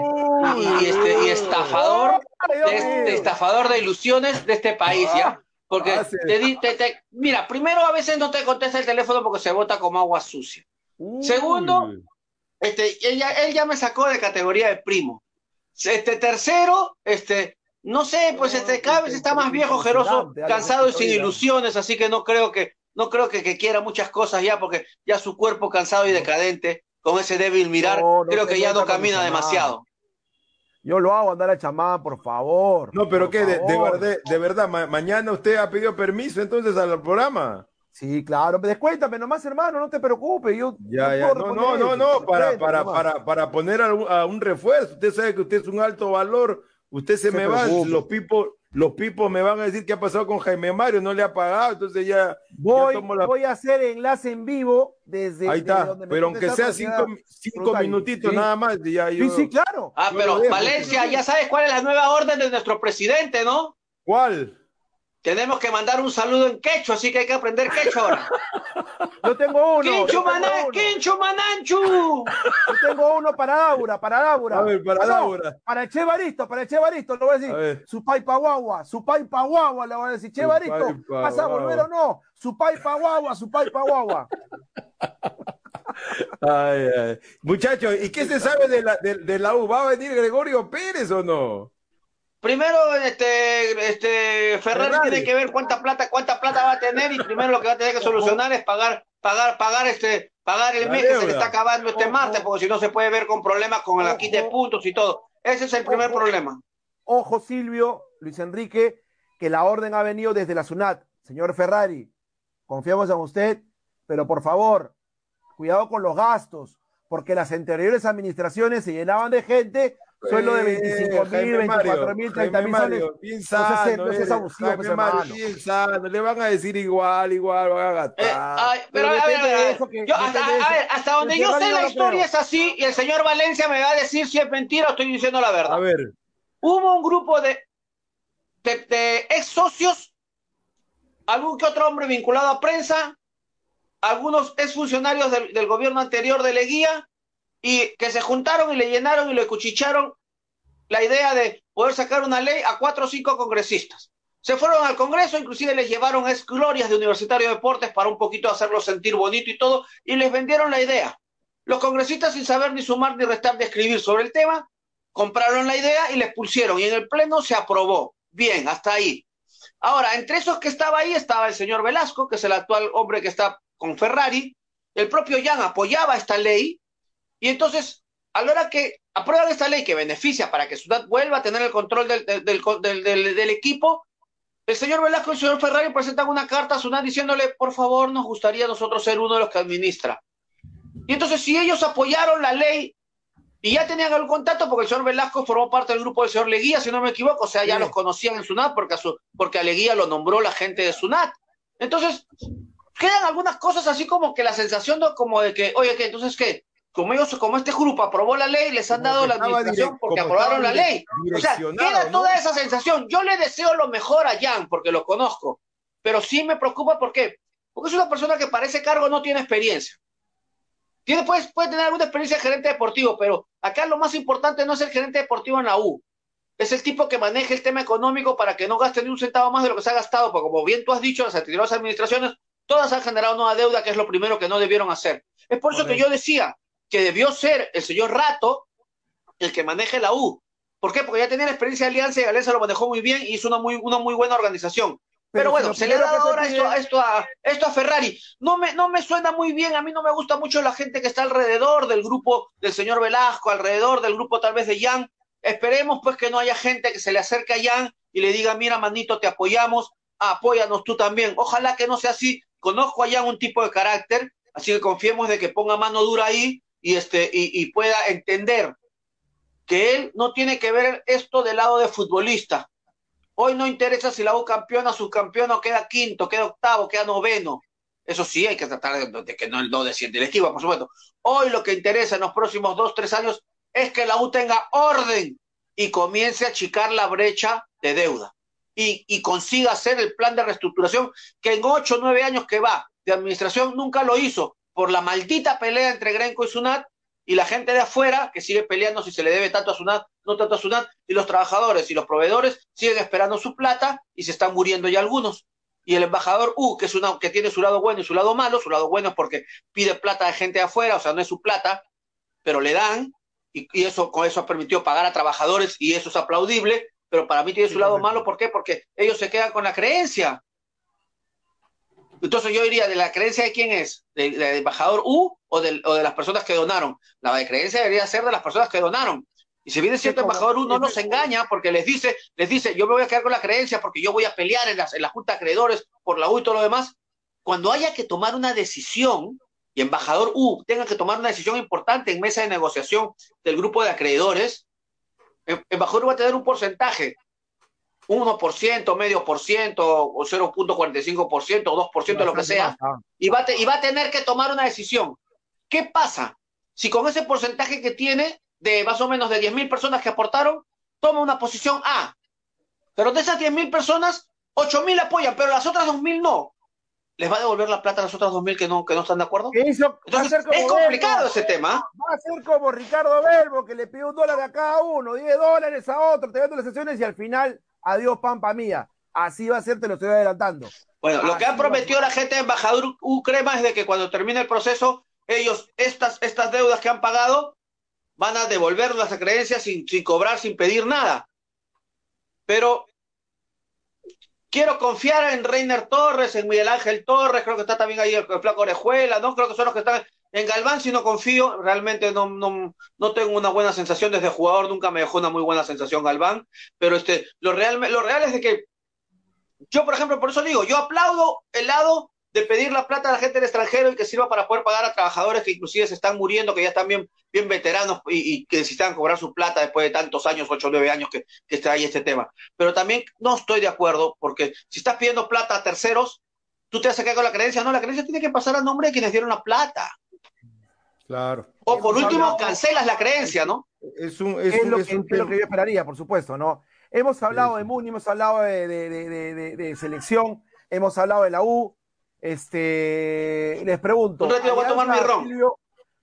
y, y este, y estafador, de, de estafador de ilusiones de este país, ¿ya? Porque Ah, sí. te, te- te- mira, primero a veces no te contesta el teléfono porque se bota como agua sucia. Segundo, este, ella, él ya me sacó de categoría de primo. Este tercero, este, no sé, pues este, cada vez está más viejo, impresionante, cansado y sin ilusiones, así que no creo que, no creo que, que quiera muchas cosas ya, porque ya su cuerpo cansado y decadente, con ese débil mirar, No, no creo que ya no camina demasiado. Yo lo hago andar al chamán, por favor. No, pero ¿qué? De, verdad, de verdad ma- mañana usted ha pedido permiso entonces al programa. Sí, claro. Descuéntame nomás, hermano, no te preocupes. Yo, Ya, ya. No, no, no, no, para, para, para, para poner a un, a un refuerzo. Usted sabe que usted es un alto valor. Usted se Se me va, los pipos, los pipos me van a decir qué ha pasado con Jaime Mario, no le ha pagado, entonces ya, Voy, ya tomo la- voy a hacer enlace en vivo desde. ahí desde está, donde pero aunque sea cinco, cinco minutitos Sí. nada más, ya yo, Sí, sí, claro. Ah, pero Valencia, ya sabes cuál es la nueva orden de nuestro presidente, ¿no? ¿cuál? Tenemos que mandar un saludo en quechua, así que hay que aprender quechua ahora. [LAUGHS] Yo tengo uno. ¡Quinchu maná, quinchu mananchu! Yo tengo uno para Laura, para Laura. A ver, para Ah, no, Laura. Para el Chevaristo, para el Chevaristo, le voy a decir. Su pai pa guagua, su pai pa guagua, le voy a decir. Chevaristo, ¿vas a volver o no? Su pai pa guagua, su pai pa guagua. [LAUGHS] Ay, ay. Muchachos, ¿y qué se sabe de la, de, de la U? ¿Va a venir Gregorio Pérez o no? Primero, este, este, Ferrari, Ferrari. tiene que ver cuánta plata, cuánta plata va a tener y primero lo que va a tener que [LAUGHS] solucionar es pagar, pagar, pagar este, pagar el mes que se le está acabando este martes, porque si no se puede ver con problemas con el aquí de puntos y todo. Ese es el primer Ojo. problema. Ojo, Silvio, Luis Enrique, que la orden ha venido desde la SUNAT. Señor Ferrari, confiamos en usted, pero por favor, cuidado con los gastos, porque las anteriores administraciones se llenaban de gente, sueldo de 25 mil, Eh, Jaime 24 Mario, mil, 30 mil Jaime soles. Mario, bien No seas- sano, no seas eres, abusivo, Jaime pues, Mario, hermano. bien sano, le van a decir igual, igual, van a gastar. Eh, ay, pero, Pero a ver, a ver, que- Yo, hasta, a ver, hasta donde El yo sé la historia creo. es así y el señor Valencia me va a decir si es mentira o estoy diciendo la verdad. A ver, Hubo un grupo de, de, de ex socios, algún que otro hombre vinculado a prensa, algunos ex funcionarios del, del gobierno anterior de Leguía, y que se juntaron y le llenaron y le cuchicharon la idea de poder sacar una ley a cuatro o cinco congresistas. Se fueron al Congreso, inclusive les llevaron glorias de Universitario de Deportes para un poquito hacerlo sentir bonito y todo, y les vendieron la idea. Los congresistas, sin saber ni sumar ni restar de escribir sobre el tema, compraron la idea y les pusieron, y en el Pleno se aprobó. Bien, hasta ahí. Ahora, entre esos que estaba ahí estaba el señor Velasco, que es el actual hombre que está con Ferrari. El propio Jan apoyaba esta ley, y entonces, a la hora que aprueban esta ley que beneficia para que Ciudad vuelva a tener el control del, del, equipo, el señor Velasco y el señor Ferrari presentan una carta a Sunat diciéndole, por favor, nos gustaría nosotros ser uno de los que administra. Y entonces, si ellos apoyaron la ley y ya tenían el contacto, porque el señor Velasco formó parte del grupo del señor Leguía, si no me equivoco, o sea, ya los conocían en Sunat porque a, su, porque a Leguía lo nombró la gente de Sunat. Entonces, quedan algunas cosas así como que la sensación de, como de que, oye, ¿qué? Entonces, ¿qué? Como ellos, como este grupo aprobó la ley, les han dado la administración porque aprobaron la ley. O sea, queda toda esa sensación. Yo le deseo lo mejor a Jan porque lo conozco, pero sí me preocupa ¿por qué? Porque es una persona que para ese cargo no tiene experiencia. Tiene, puede, puede tener alguna experiencia de gerente deportivo, pero acá lo más importante no es el gerente deportivo en la U. Es el tipo que maneje el tema económico para que no gaste ni un centavo más de lo que se ha gastado, porque como bien tú has dicho, las anteriores administraciones, todas han generado nueva deuda, que es lo primero que no debieron hacer. Es por eso que yo decía, que debió ser el señor Rato el que maneje la U. ¿Por qué? Porque ya tenía la experiencia de Alianza y Alianza lo manejó muy bien y hizo una muy, una muy buena organización. Pero, bueno, se le ha dado ahora esto, esto, a, esto a Ferrari. No me, no me suena muy bien, a mí no me gusta mucho la gente que está alrededor del grupo del señor Velasco, alrededor del grupo tal vez de Jan. Esperemos pues que no haya gente que se le acerque a Jan y le diga, mira, manito, te apoyamos, apóyanos tú también. Ojalá que no sea así. Conozco a Jan un tipo de carácter, así que confiemos de que ponga mano dura ahí y, este, y, pueda entender que él no tiene que ver esto del lado de futbolista. Hoy no interesa si la U campeona, subcampeona queda quinto, queda octavo, queda noveno. Eso sí, hay que tratar de, que no, no desciende el equipo, por supuesto. Hoy lo que interesa en los próximos dos, tres años es que la U tenga orden y comience a achicar la brecha de deuda y, y consiga hacer el plan de reestructuración que en ocho, nueve años que va de administración nunca lo hizo por la maldita pelea entre Grenco y Sunat y la gente de afuera que sigue peleando si se le debe tanto a Sunat, no tanto a Sunat, y los trabajadores y los proveedores siguen esperando su plata y se están muriendo ya algunos. Y el embajador U, que, es una, que tiene su lado bueno y su lado malo, su lado bueno es porque pide plata de gente de afuera, o sea, no es su plata, pero le dan, y, y eso con eso ha permitido pagar a trabajadores y eso es aplaudible, pero para mí tiene su lado malo, ¿por qué? Porque ellos se quedan con la creencia entonces yo diría, ¿de la creencia de quién es? ¿Del, embajador U o, de las personas que donaron? La de creencia debería ser de las personas que donaron. Y si viene cierto embajador U, no nos engaña porque les dice, les dice, yo me voy a quedar con la creencia porque yo voy a pelear en, en la Junta de Acreedores por la U y todo lo demás. Cuando haya que tomar una decisión, y embajador U tenga que tomar una decisión importante en mesa de negociación del grupo de acreedores, el embajador va a tener un porcentaje 1%, medio por ciento, o 0.45%, o 2%, lo que sea, y va, y va a tener que tomar una decisión. ¿Qué pasa si con ese porcentaje que tiene, de más o menos de 10.000 personas que aportaron, toma una posición A? Pero de esas 10.000 personas, 8.000 apoyan, pero las otras 2.000 no. ¿Les va a devolver la plata a las otras 2.000 que no, que no están de acuerdo? Entonces, es complicado ese tema. Va a ser como Ricardo Belbo, que le pide un dólar a cada uno, 10 dólares a otro, te vendo las sesiones y al final adiós pampa mía. Así va a ser, te lo estoy adelantando. Bueno, lo que han prometido la gente de embajador Ucrema es de que cuando termine el proceso, ellos, estas, estas deudas que han pagado, van a devolver las creencias sin, sin cobrar, sin pedir nada. Pero quiero confiar en Reiner Torres, en Miguel Ángel Torres, creo que está también ahí el, Flaco Orejuela, ¿no? Creo que son los que están en Galván, si no confío, realmente no, no, no tengo una buena sensación desde jugador, nunca me dejó una muy buena sensación Galván, pero este, lo real, lo real es de que yo, por ejemplo, por eso digo, yo aplaudo el lado de pedir la plata a la gente del extranjero y que sirva para poder pagar a trabajadores que inclusive se están muriendo, que ya están bien, bien veteranos y, que necesitan cobrar su plata después de tantos años, ocho o nueve años que, que está ahí este tema. Pero también no estoy de acuerdo, porque si estás pidiendo plata a terceros, tú te vas a con la creencia, no, la creencia tiene que pasar al nombre de quienes dieron la plata. Claro. O por último, cancelas la creencia, ¿no? Es, un, es, lo, que, yo esperaría, por supuesto, ¿no? Hemos hablado de Muni, hemos hablado de, de, selección, hemos hablado de la U. Este, les pregunto. a tomar mi ron.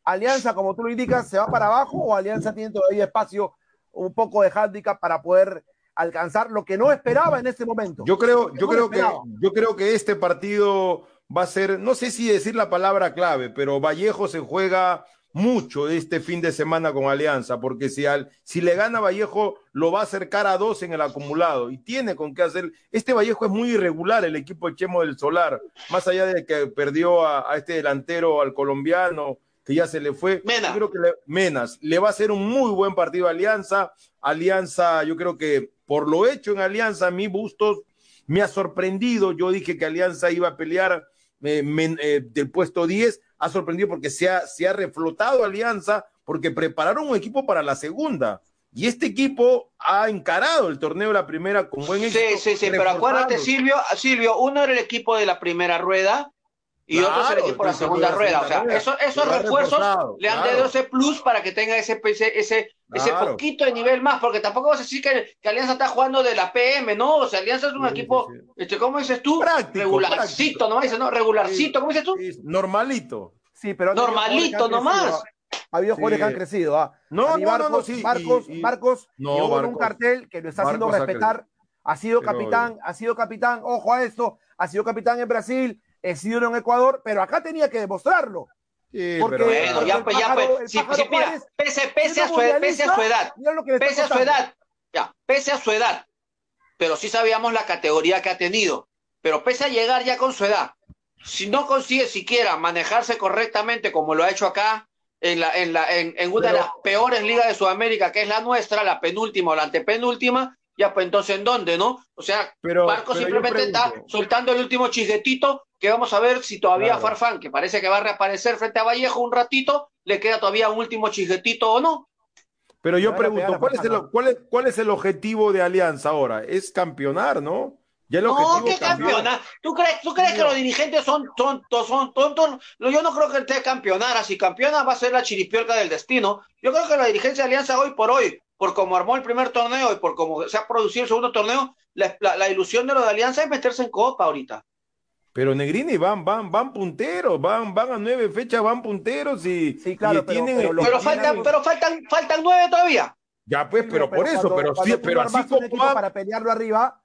Alianza, como tú lo indicas, ¿se va para abajo o Alianza tiene todavía espacio, un poco de handicap para poder alcanzar lo que no esperaba en este momento. Yo creo, yo creo que, yo creo que este partido va a ser, no sé si decir la palabra clave, pero Vallejo se juega mucho este fin de semana con Alianza, porque si, al, si le gana Vallejo, lo va a acercar a dos en el acumulado y tiene con qué hacer. Este Vallejo es muy irregular, el equipo de Chemo del Solar, más allá de que perdió a, a este delantero, al colombiano, que ya se le fue. Mena. Yo creo que le, Menas le va a hacer un muy buen partido a Alianza. Alianza, yo creo que por lo hecho en Alianza, mi Bustos me ha sorprendido. Yo dije que Alianza iba a pelear eh, men, eh, del puesto 10. Ha sorprendido porque se ha, se ha reflotado Alianza, porque prepararon un equipo para la segunda. Y este equipo ha encarado el torneo de la primera con buen Sí, éxito. sí, sí, pero acuérdate, Silvio, Silvio, uno era el equipo de la primera rueda y Claro, otro es el equipo de la segunda rueda. O sea, esos ha refuerzos reforzado, le han claro. dado ese plus para que tenga ese, ese, ese, ese Claro. poquito de nivel más, porque tampoco vas a decir que, que Alianza está jugando de la PM, ¿no? O sea, Alianza es un Sí, equipo, sí, sí. Este, ¿cómo dices tú? Práctico, Regularcito, práctico. ¿no? ¿no? Regularcito, ¿cómo dices tú? Sí, Normalito. Sí, pero Normalito nomás. crecido, ¿ah? Ha habido jugadores Sí. que han crecido. ¿ah? No, A mí no, no, no, Marcos, sí, y- Marcos, y- Marcos No, llegó con un Marcos. cartel que lo está haciendo Marcos ha respetar. Ha sido capitán, ha sido capitán, ojo a esto, ha sido capitán en Brasil, ha sido en Ecuador, pero acá tenía que demostrarlo. Sí, Porque- pero- Bueno, ya, pues, ya, pues, sí, sí, mira, Juárez, pese, pese, a su, pese a su edad, pese a su edad, ya, pese a su edad, pero sí sabíamos la categoría que ha tenido, pero pese a llegar ya con su edad, si no consigue siquiera manejarse correctamente como lo ha hecho acá, en, la, en, la, en, en una de las peores ligas de Sudamérica, que es la nuestra, la penúltima o la antepenúltima, ya pues entonces ¿en dónde, no? O sea, Pero- Marco pero simplemente está soltando el último chisguetito, que vamos a ver si todavía Claro. Farfán, que parece que va a reaparecer frente a Vallejo un ratito, le queda todavía un último chisguetito o no. Pero yo pregunto, ¿cuál es, el, cuál, es, ¿cuál es el objetivo de Alianza ahora? Es campeonar, ¿no? Ya el No, qué cambió. campeona. ¿Tú crees, tú crees que los dirigentes son tontos, son tontos? Yo no creo que esté campeonara. Si campeona va a ser la chiripiorca del destino. Yo creo que la dirigencia de Alianza hoy por hoy, por cómo armó el primer torneo y por cómo se ha producido el segundo torneo, la, la- la ilusión de lo de Alianza es meterse en copa ahorita. Pero Negrini van, van, van punteros, van, van a nueve fechas, van punteros y, Sí, claro, y pero- tienen, pero Pero faltan, pero faltan, faltan nueve todavía. ya pues, pero, por eso, cuando- pero sí, cuando pero así como va, para pelearlo arriba,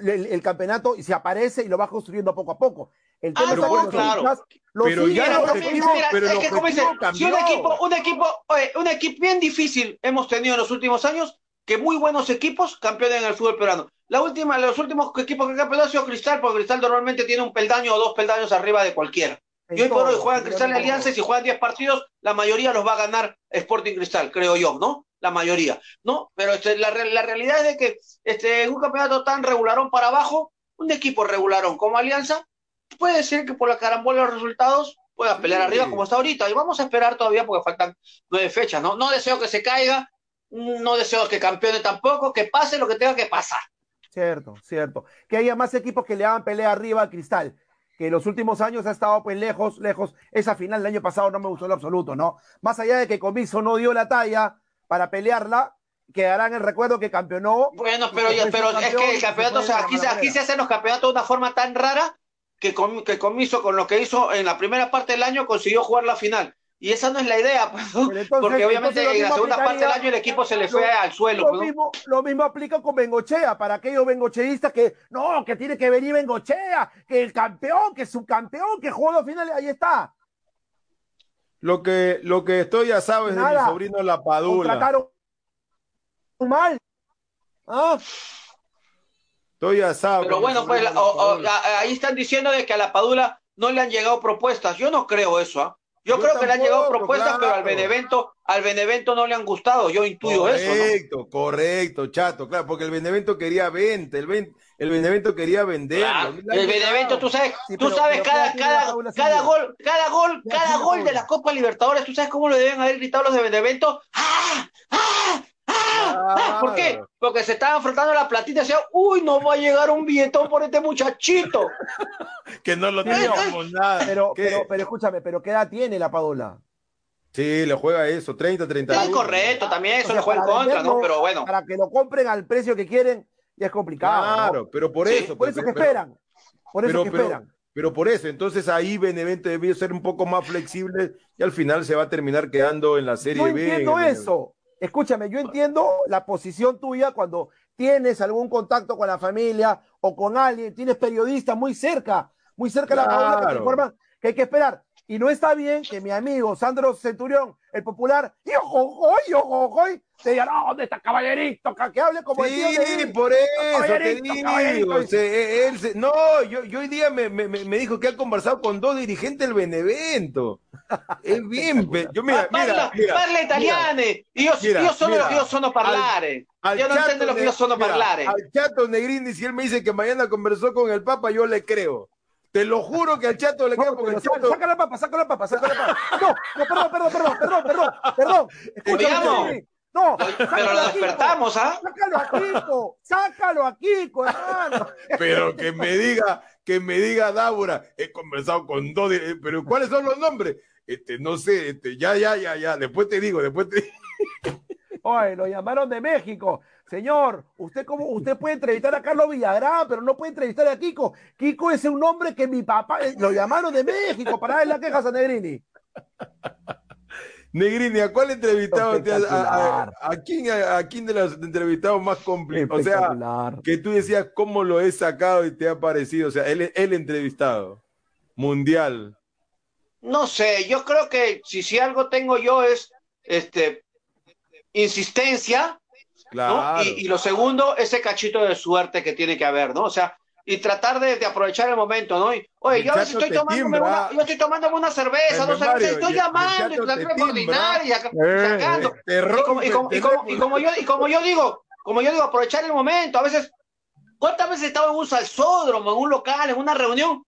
el, el campeonato y se aparece y lo va construyendo poco a poco. El Ah, tema es no, que los claro. Pero ya los mira, pero es que como dice, si un equipo, un equipo, oye, un equipo bien difícil hemos tenido en los últimos años, que muy buenos equipos campeones en el fútbol peruano. La última, los últimos equipos que han campeonado ha sido Cristal, porque Cristal normalmente tiene un peldaño o dos peldaños arriba de cualquiera. Y hoy por hoy juegan Cristal y. Alianza y si juegan 10 partidos, la mayoría los va a ganar Sporting Cristal, creo yo, ¿no? La mayoría, ¿no? Pero este, la, la realidad es de que este, en un campeonato tan regularón para abajo, un equipo regularón como Alianza, puede ser que por la carambola de los resultados pueda pelear Sí. arriba como está ahorita. Y vamos a esperar todavía porque faltan nueve fechas, ¿no? No deseo que se caiga, no deseo que campeone tampoco, que pase lo que tenga que pasar. Cierto, cierto. Que haya más equipos que le hagan pelea arriba al Cristal, que en los últimos años ha estado pues lejos, lejos. Esa final del año pasado no me gustó en lo absoluto, ¿no? Más allá de que Comiso no dio la talla para pelearla, quedará en el recuerdo que campeonó. Bueno, pero, fue pero es que el campeonato, o sea, aquí, aquí se hacen los campeonatos de una forma tan rara que, Com- que Comiso, con lo que hizo en la primera parte del año, consiguió jugar la final. Y esa no es la idea, pues, porque obviamente en la segunda parte del año el equipo se le lo- fue al suelo. Lo pues, ¿no? mismo, lo mismo aplica con Bengochea, para aquellos bengocheístas que no, que tiene que venir Bengochea, que el campeón, que subcampeón, que jugó dos finales, ahí está. lo que, lo que estoy ya sabes de mi Nada. sobrino La Padula. Contrataron mal. Ah, Estoy ya sabes. Pero bueno, pues la- o- o- ahí están diciendo de que a la Padula no le han llegado propuestas. Yo no creo eso, ¿ah? Yo, Yo creo que le han llegado propuestas, pero al. Benevento, al Benevento no le han gustado. Yo intuyo eso, ¿no? Correcto, correcto, chato, claro, porque el Benevento quería venta, el, Ben- el Benevento quería vender. Claro, El Benevento, tú sabes, Sí, tú pero- sabes pero cada, ¿qué tiene cada, cada gol, cada gol, ¿Qué cada gol de la Copa Libertadores, tú sabes cómo lo deben haber gritado los de Benevento. ¡Ah! ¡Ah! ¡Ah! ¡Ah! ¿Por qué? Porque se estaban frotando la platita y decían, uy, no va a llegar un billetón por este muchachito. [LAUGHS] que no lo Pero- teníamos nada. pero, pero, pero escúchame, pero ¿qué edad tiene la Padula? Sí, le juega eso, 30, 31. Sí, correcto, también eso O sea, le juega en contra, ¿no? Pero bueno. Para que lo compren al precio que quieren, ya es complicado. ¿no? Claro, pero por Sí, eso. Por pero- eso que pero- esperan. Por eso pero, que pero- esperan. pero por eso, entonces ahí Benevento debió ser un poco más flexible y al final se va a terminar quedando en la Serie B. en entiendo el Benevento. eso. Escúchame, yo entiendo la posición tuya cuando tienes algún contacto con la familia o con alguien, tienes periodistas muy cerca, muy cerca de la paula que te informan que hay que esperar. Y no está bien que mi amigo Sandro Centurión, el popular, y ojojoy, ojojoy, te diga, no, ¿dónde está caballerito? Que- Que hable como el tío Sí, por eso te digo. dice. se- él se- no, yo, yo hoy día me, me, me dijo que ha conversado con dos dirigentes del Benevento. [LAUGHS] Es bien, yo mira, mira, parla, mira, parla italiano. Mira, io sono, mira. io sono parlare. al io non Chato intendo lo Ne- io sono mira, parlare. Al Chato Negrini, si él me dice que mañana conversó con el Papa, yo le creo. Te lo juro que al Chato le No, porque el Chato. saca la papa, saca la papa, saca la papa. No, no, perdón, perdón, perdón, perdón, perdón, perdón. Escúchame. No, Pero sácalo lo despertamos, ¿ah? Sácalo a Kiko, sácalo a Kiko, hermano. Pero que me diga, que me diga Débora, he conversado con dos, dir- pero ¿cuáles son los nombres? Este, no sé, este, ya, ya, ya, ya, después te digo, después te digo. [LAUGHS] Oye, lo llamaron de México. Señor, usted como usted puede entrevistar a Carlos Villagrán, pero no puede entrevistar a Kiko. Kiko es un nombre que mi papá eh, lo llamaron de México para darle la queja a Sanegrini. Negrini, ¿a cuál entrevistado te has- a, a, quién, a, a quién de los entrevistados más complicados? O sea, que tú decías cómo lo he sacado y te ha parecido, o sea, él, el entrevistado, mundial. No sé, yo creo que si, si algo tengo yo es este insistencia, ¿no? Claro. Y, y lo segundo, ese cachito de suerte que tiene que haber, ¿no? O sea, y tratar de, de aprovechar el momento, ¿no? Y, oye, yo Chato estoy te tomándome timbra. una, yo estoy tomándome una cerveza, dos Mario, cervezas, estoy llamando y tratando te de coordinar y acá- Eh, sacando. te Y como, y como- y como- y como yo, y como yo digo, como yo digo, aprovechar el momento. A veces, ¿cuántas veces he estado en un salsódromo, en un local, en una reunión?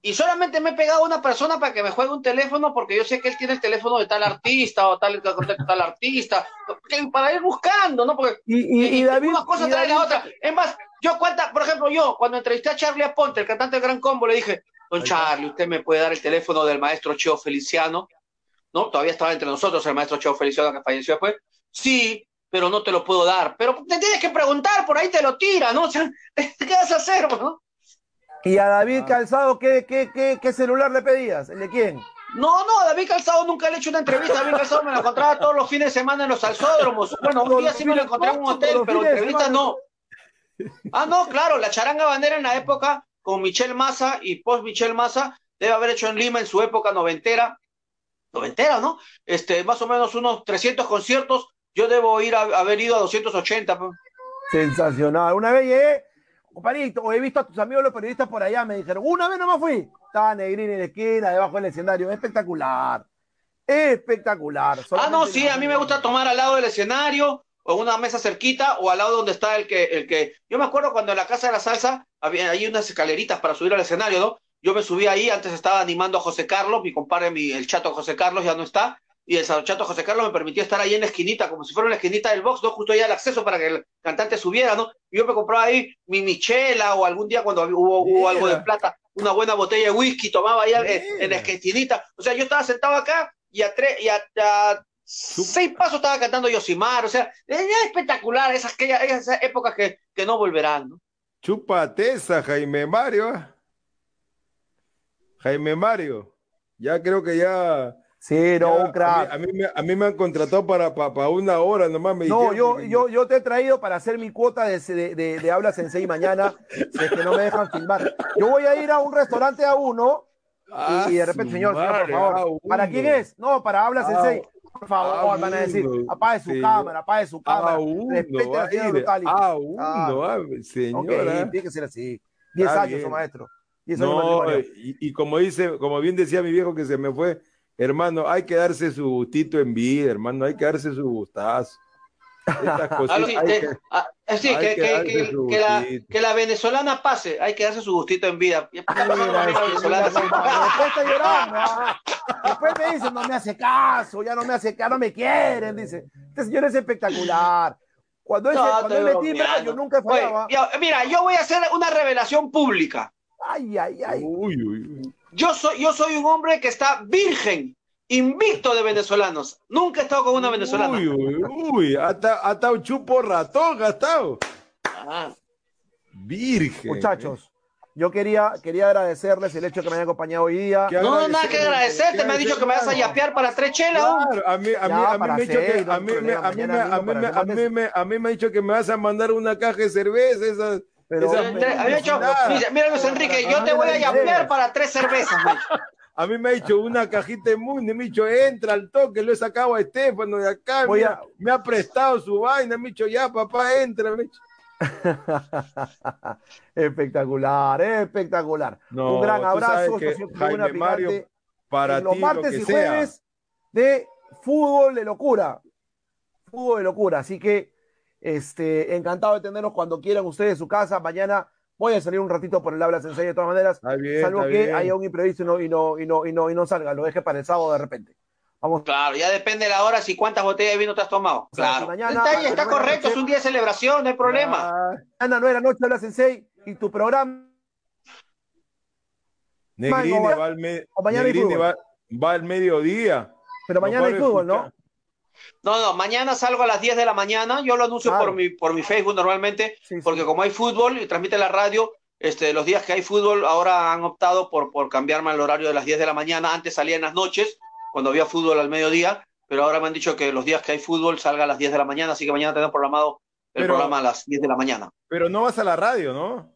Y solamente me he pegado a una persona para que me juegue un teléfono porque yo sé que él tiene el teléfono de tal artista o tal, tal artista, que- para ir buscando, ¿no? Porque Y, y, y David, una cosa y trae la otra. Es más, yo cuenta, por ejemplo, yo cuando entrevisté a Charlie Aponte, el cantante del Gran Combo, le dije, don Charlie, usted me puede dar el teléfono del maestro Cheo Feliciano, ¿no? Todavía estaba entre nosotros el maestro Cheo Feliciano que falleció después. Sí, pero no te lo puedo dar. Pero te tienes que preguntar, por ahí te lo tira, ¿no? [LAUGHS] O sea, ¿qué vas a hacer, no? Y a David Ah. Calzado, ¿qué, qué, qué, qué celular le pedías? ¿El de quién? No, no, David Calzado nunca le he hecho una entrevista. David Calzado me lo encontraba todos los fines de semana en los salsódromos. Bueno, un día sí me lo encontré en un hotel, pero entrevista no. Ah, no, claro, la charanga bandera en la época con Michelle Massa y post Michelle Massa debe haber hecho en Lima en su época noventera, noventera, ¿no? Este, más o menos unos 300 conciertos. Yo debo ir a haber ido a 280. pues. Sensacional. Una vez llegué, compadrito, o he visto a tus amigos los periodistas por allá, me dijeron, una vez nomás fui. Estaba Negrini en la esquina, debajo del escenario. Espectacular. Espectacular. Ah, no, sí, a mí me gusta tomar al lado del escenario o en una mesa cerquita o al lado donde está el que, el que. Yo me acuerdo cuando en la casa de la salsa había ahí unas escaleritas para subir al escenario, ¿no? Yo me subí ahí, antes estaba animando a José Carlos, mi compadre, mi, el chato José Carlos ya no está, y el chato José Carlos me permitió estar ahí en la esquinita, como si fuera una esquinita del box, ¿no? Justo ahí al acceso para que el cantante subiera, ¿no? Y yo me compraba ahí mi michela o algún día cuando hubo, hubo algo de plata, una buena botella de whisky, tomaba ahí en, en la esquinita. O sea, yo estaba sentado acá y a, tres y a, a seis pasos estaba cantando Yosimar, o sea, es espectacular esas, aquellas, esas épocas que, que no volverán, ¿no? Chúpate esa, Jaime Mario. Jaime Mario. Ya creo que ya. Sí, no, un crack. A mí, a, mí, me- a mí me han contratado para, para, para una hora nomás. Me No, yo, que- yo, yo te he traído para hacer mi cuota de, de, de, de Habla Sensei mañana, si es que no me dejan filmar. Yo voy a ir a un restaurante a uno Ah, y, y de repente, señor, señor, por madre, favor. ah. ¿Para quién es? No, para Habla Ah, Sensei. Por favor, ah, van a decir, apague su sí. cámara, apague su cámara. A uno, respete la señora ir. Brutality. A uno, Ah, ah, señora. tiene que ser así. Diez años, bien. maestro. Diez años No, y, y como dice, como bien decía mi viejo que se me fue, hermano, hay que darse su gustito en vida, hermano, hay que darse su gustazo. Estas [LAUGHS] Ah, cositas sí, hay que- ah, sí, la, gustito. que la venezolana pase, hay que darse su gustito en vida. [LAUGHS] Mira, venezolana, mira, Después está llorando. ah. [LAUGHS] Después me dicen, no me hace caso, ya no me hace caso, no me quieren. Dice, este señor es espectacular. Cuando, ese, él me timbra, bromeando. yo nunca Oye, fallaba. ya, mira, yo voy a hacer una revelación pública. Ay, ay, ay. Uy, uy, uy. Yo soy, yo soy un hombre que está virgen, invicto de venezolanos. Nunca he estado con una venezolana. Uy, uy, uy, hasta, hasta un chupo ratón gastado. Ah, Virgen. Muchachos, Yo quería, quería agradecerles el hecho que me hayan acompañado hoy día. No, nada que agradecerte. Me has dicho que me vas a yapear para tres chelas. ¿no? Claro, a mí, a mí, Ya, a mí para me ha dicho seis, que, no a hay mí me, problema, a mí me, mañana a mí mismo me, para a mí tomar me, a mí me ha dicho que me vas a mandar una caja de cerveza, esas, Pero- había dicho, publicidad. mira, Luis Enrique, yo te voy a yapear para tres cervezas. [LAUGHS] A mí me ha dicho una cajita de Mundi, me ha dicho, entra al toque, lo he sacado a Estefano de acá, a- me ha prestado su vaina, me ha dicho, ya, papá, entra. me ha dicho. [LAUGHS] espectacular, espectacular. No, Un gran abrazo. que, Jaime Mario, picante Para en los ti, martes lo que y sea. jueves de fútbol de locura. Fútbol de locura. Así que este, encantado de tenerlos cuando quieran ustedes en su casa. Mañana voy a salir un ratito por el habla sensei de todas maneras. Bien, salvo que bien. haya un imprevisto y no, y, no, y, no, y, no, y no salga. Lo deje para el sábado de repente. Vamos. Claro, ya depende de la hora si cuántas botellas de vino te has tomado. O sea, Claro. si mañana- está, ahí, está mañana correcto, noche- es un día de celebración, no hay problema. Ah, Mañana no era noche habla sensei y tu programa. Negrini va al, me- Negrini va, va al mediodía. Pero mañana hay fútbol. No, no, mañana salgo a las 10 de la mañana, yo lo anuncio Claro. por mi por mi Facebook normalmente, Sí, sí. porque como hay fútbol y transmite la radio, este, los días que hay fútbol ahora han optado por, por cambiarme el horario de las 10 de la mañana, antes salía en las noches, cuando había fútbol al mediodía, pero ahora me han dicho que los días que hay fútbol salga a las 10 de la mañana, así que mañana tenemos programado el Pero- programa a las 10 de la mañana. Pero no vas a la radio, ¿no?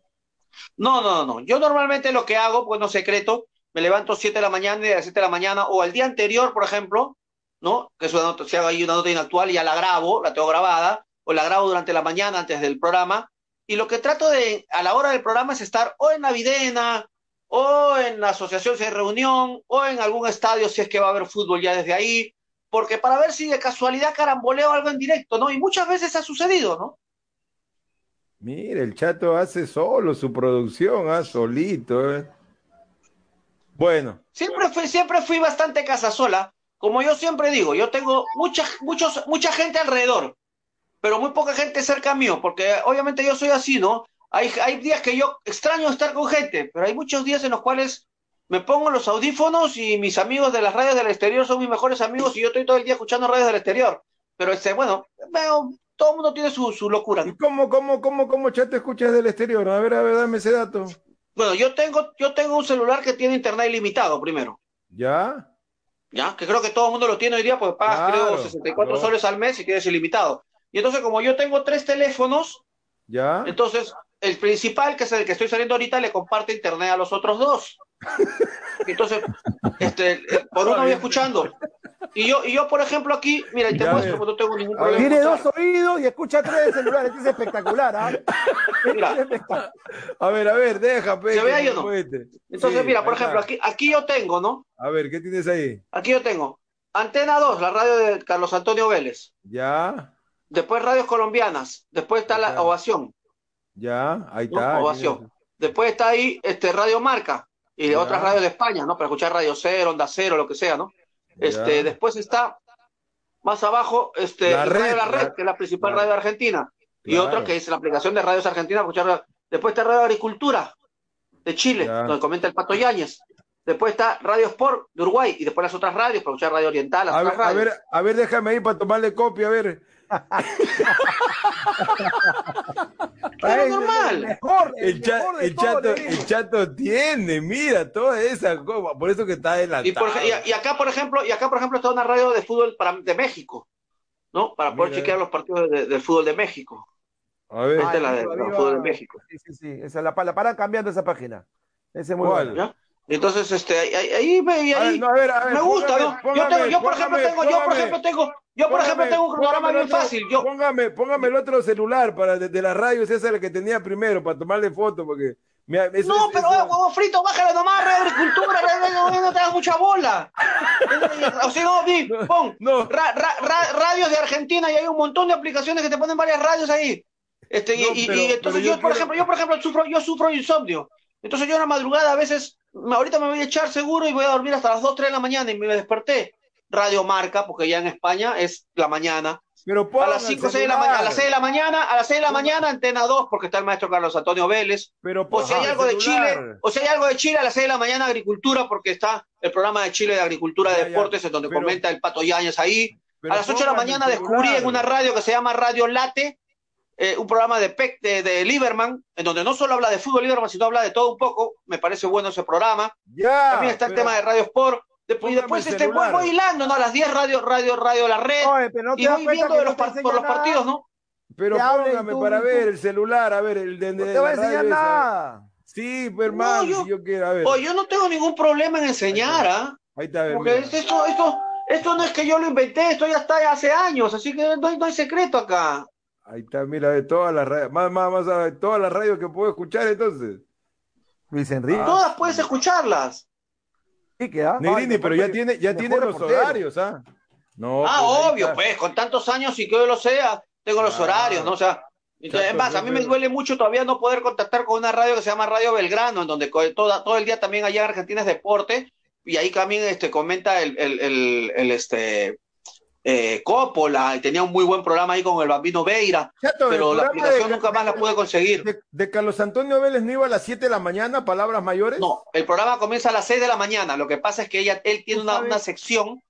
No, no, no. Yo normalmente lo que hago, pues no secreto, me levanto 7 de la mañana y a las 7 de la mañana, o al día anterior, por ejemplo, ¿no? Que es una nota, si hago ahí una nota inactual y ya la grabo, la tengo grabada, o la grabo durante la mañana antes del programa. Y lo que trato de, a la hora del programa, es estar o en Navidena, o en la asociación si hay reunión, o en algún estadio si es que va a haber fútbol ya desde ahí, porque para ver si de casualidad caramboleo algo en directo, ¿no? Y muchas veces ha sucedido, ¿no? Mira, el chato hace solo su producción, ah, solito. eh. Bueno, Siempre fui, siempre fui bastante casasola. Como yo siempre digo, yo tengo mucha, muchos, mucha gente alrededor, pero muy poca gente cerca mío, porque obviamente yo soy así, ¿no? Hay, hay días que yo extraño estar con gente, pero hay muchos días en los cuales me pongo los audífonos y mis amigos de las radios del exterior son mis mejores amigos y yo estoy todo el día escuchando radios del exterior. Pero este, bueno, veo, todo el mundo tiene su, su locura. ¿y cómo, cómo, cómo, cómo chato escuchas del exterior? A ver, a ver, dame ese dato. Bueno, yo tengo, yo tengo un celular que tiene internet ilimitado primero. ¿Ya? ¿Ya? Que creo que todo el mundo lo tiene hoy día, porque pagas, Claro, creo, 64 claro. soles al mes y tienes ilimitado. Y entonces, como yo tengo tres teléfonos, ¿Ya? entonces el principal, que es el que estoy saliendo ahorita, le comparte internet a los otros dos. [LAUGHS] Entonces, este, por uno voy escuchando. Y yo, y yo, por ejemplo, aquí, mira, y te Ya muestro, no tengo ningún problema. Tiene en dos oídos y escucha tres de celular. Este es espectacular, ¿ah? [LAUGHS] Mira. A ver, a ver, deja, pe, ¿Se ve ahí o no? entonces, Sí, mira, por ejemplo, aquí, aquí yo tengo, ¿no? A ver, ¿qué tienes ahí? Aquí yo tengo Antena 2, la radio de Carlos Antonio Vélez. ¿Ya? Después radios colombianas. Después está la. Ovación. ¿Ya? Ahí ¿no? está. ahí Ovación. Después está ahí este, Radio Marca y Ya. otras radios de España, ¿no? Para escuchar Radio Cero, Onda Cero, lo que sea, ¿no? Este, después está más abajo este, La Radio Red, La Red, la- que es la principal claro. radio de Argentina. Y Claro. otra que es la aplicación de Radios Argentina para escuchar. radio- Después está Radio Agricultura de Chile, donde comenta el Pato Yáñez. Después está Radio Sport de Uruguay y después las otras radios para escuchar Radio Oriental, las A otras ver, a ver, a ver, déjame ahí para tomarle copia, a ver. [LAUGHS] Claro, Ay, normal. El mejor, el, El, cha- mejor de el todo, chato, el chato tiene, mira, toda esa cosa, por eso que está adelantado. Y, por y- y acá, por ejemplo, y acá, por ejemplo, está una radio de fútbol para, de México, ¿no? Para poder Mira. chequear los partidos de- del fútbol de México. A ver, Esta es la del fútbol de México. Sí, sí, sí. Esa la, la paran cambiando esa página. Ese es muy bueno. Entonces, este, ahí, ahí, ahí, ahí no, a ver, a ver, me gusta, póngame, ¿no? Yo, póngame, tengo, yo, por ejemplo, póngame, tengo, yo, por ejemplo, tengo, yo, por ejemplo, tengo un programa bien otro- fácil. Yo, Póngame, póngame el otro celular para de, de la radio, esa es la que tenía primero, para tomarle foto, porque... mira, eso- no, pero, eso- huevo frito, bájale nomás, Radio Agricultura, no, no te das mucha bola. O sea, no, di, pon, no, ra- ra- ra- radios de Argentina y hay un montón de aplicaciones que te ponen varias radios ahí. Este, y, No, y- pero- y entonces yo yo, por quiero- ejemplo, yo por ejemplo sufro, yo sufro insomnio. Entonces yo en la madrugada a veces, ahorita me voy a echar seguro y voy a dormir hasta las 2, 3 de la mañana y me desperté. Radio Marca, porque ya en España es la mañana. pero A las el 5, 6 de la mañana, a las 6 de la mañana, a las 6 de la mañana, antena 2, porque está el maestro Carlos Antonio Vélez. Pero O si hay algo de. Chile, o si hay algo de Chile a las 6 de la mañana, agricultura, porque está el programa de Chile de agricultura de deportes, en donde pero- comenta el Pato Yáñez ahí. A las 8 de la mañana descubrí en una radio que se llama Radio Late, eh, un programa de, Peck, de, de Lieberman, en donde no solo habla de fútbol Lieberman, sino habla de todo un poco. Me parece bueno ese programa. También está el tema de Radio Sport. Después, y después este, voy, voy hilando, ¿no? A las 10 Radio, Radio, Radio La Red. Oye, pero no te y voy viendo de los por los partidos, ¿no? Pero póngame tú, para tú. ver el celular, a ver, el de, No de te va a enseñar radio esa. nada. Sí, pero hermano, yo- si yo quiero, a ver. Oye, yo no tengo ningún problema en enseñar, ¿ah? Ahí está, a ver, Porque esto, esto, esto no es que yo lo inventé, esto ya está hace años, así que no hay, no hay secreto acá. Ahí está, mira, de todas las radios, más, más, más, ver, todas las radios que puedo escuchar entonces. Luis Enrique. Ah, Todas puedes escucharlas. ¿Qué queda? Negrini, Ay, pero ya tiene, ya tiene los reportero. horarios, ¿ah? No, ah, pues, obvio, pues, con tantos años y que yo lo sea, tengo los horarios, ¿no? O sea, entonces, es más, a mí me duele mucho todavía no poder contactar con una radio que se llama Radio Belgrano, en donde toda, todo el día también allá en Argentina es deporte, y ahí también este, comenta el, el, el, el, este, eh, Coppola, y tenía un muy buen programa ahí con el Bambino Veira, Chato, pero la aplicación de- nunca más la pude conseguir. De, de Carlos Antonio Vélez no iba a las 7 de la mañana, palabras mayores. No, el programa comienza a las 6 de la mañana. Lo que pasa es que ella, él tiene una, una sección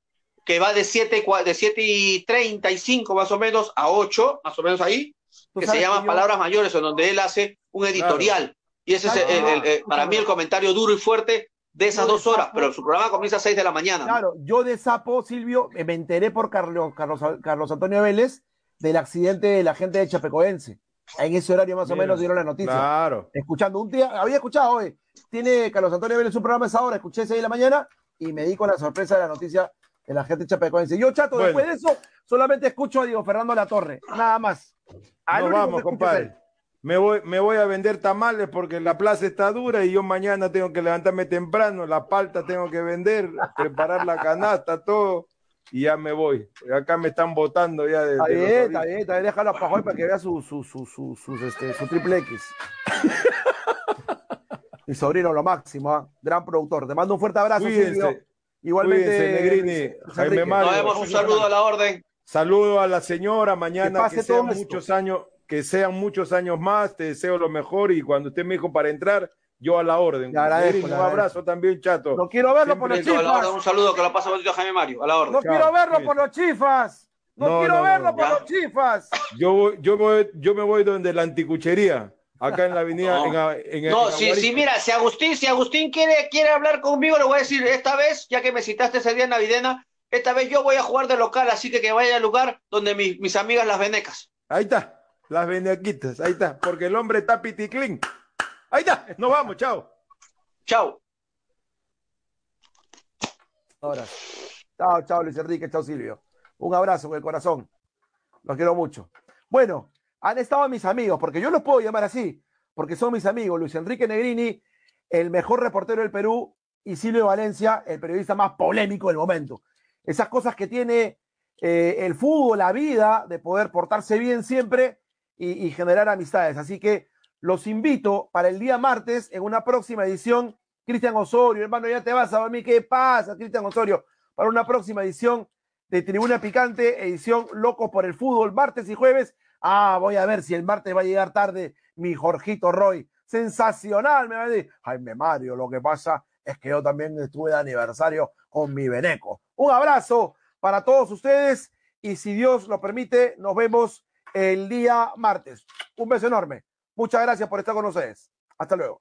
que va de 7, y cua- de 7 y 35 más o menos a 8, más o menos ahí, que se llama yo- Palabras Mayores, en donde él hace un editorial. Y ese es el- el- el- el- para mí el comentario duro y fuerte de esas Yo dos horas, pero su programa comienza a 6 de la mañana. ¿no? Claro, yo de sapo, Silvio, eh, me enteré por Carlos, Carlos, Carlos Antonio Vélez del accidente de la gente de Chapecoense. En ese horario más o menos dieron la noticia. Claro. Escuchando, un día, había escuchado hoy, tiene Carlos Antonio Vélez un programa a esa hora, escuché 6 de la mañana y me di con la sorpresa de la noticia de la gente de Chapecoense. Yo, chato, Bueno. después de eso, solamente escucho a Diego Fernando La Torre, nada más. Nos vamos, compadre. Me voy, me voy a vender tamales porque la plaza está dura y yo mañana tengo que levantarme temprano, la palta tengo que vender, preparar la canasta, todo, y ya me voy. Acá me están botando ya de, Está bien, está bien, está bien, déjalo a Pajoy para que vea su, su, su, su, sus, este, su triple X. [LAUGHS] Mi sobrino, lo máximo, ¿ah? gran productor. Te mando un fuerte abrazo, Cuídense, Silvio. Igualmente, cuídense, Negrini, Luis- Jaime. Mario. Nos vemos, un saludo a la orden. Saludo a la señora, mañana Que pase que, sean todo esto. muchos años, que sean muchos años más, te deseo lo mejor y cuando usted me dijo para entrar, yo a la orden. Agradezco, un abrazo también, chato. No quiero verlo por los Siempre- A la orden, chifas. un saludo que lo pasa a Jaime Mario, a la orden. No Chao, quiero verlo por los chifas. No, No, quiero no, verlo no. por Ya. los chifas. Yo, yo, voy- yo me voy donde la anticuchería, acá en la avenida. No. en en- No, en sí, Aguarico. sí, mira, si Agustín, si Agustín quiere, quiere hablar conmigo, le voy a decir, esta vez, ya que me citaste ese día en Navidena, esta vez yo voy a jugar de local, así que que vaya al lugar donde mis, mis amigas las venecas. Ahí está, las venequitas, ahí está, porque el hombre está piticlín. Ahí está, nos vamos, chao. Chao. Ahora. Chao, chao, Luis Enrique, chao, Silvio. Un abrazo con el corazón. Los quiero mucho. Bueno, han estado mis amigos, porque yo los puedo llamar así, porque son mis amigos. Luis Enrique Negrini, el mejor reportero del Perú, y Silvio Valencia, el periodista más polémico del momento. Esas cosas que tiene eh, el fútbol, la vida, de poder portarse bien siempre y, generar amistades. Así que los invito para el día martes en una próxima edición. Cristian Osorio, hermano, ya te vas a dormir. ¿Qué pasa, Cristian Osorio? Para una próxima edición de Tribuna Picante, edición Locos por el Fútbol, martes y jueves. Ah, voy a ver si el martes va a llegar tarde mi Jorgito Roy. Sensacional, me va a decir. Jaime Mario, lo que pasa es que yo también estuve de aniversario con mi Beneco. Un abrazo para todos ustedes y si Dios lo permite, nos vemos el día martes. Un beso enorme. Muchas gracias por estar con ustedes. Hasta luego.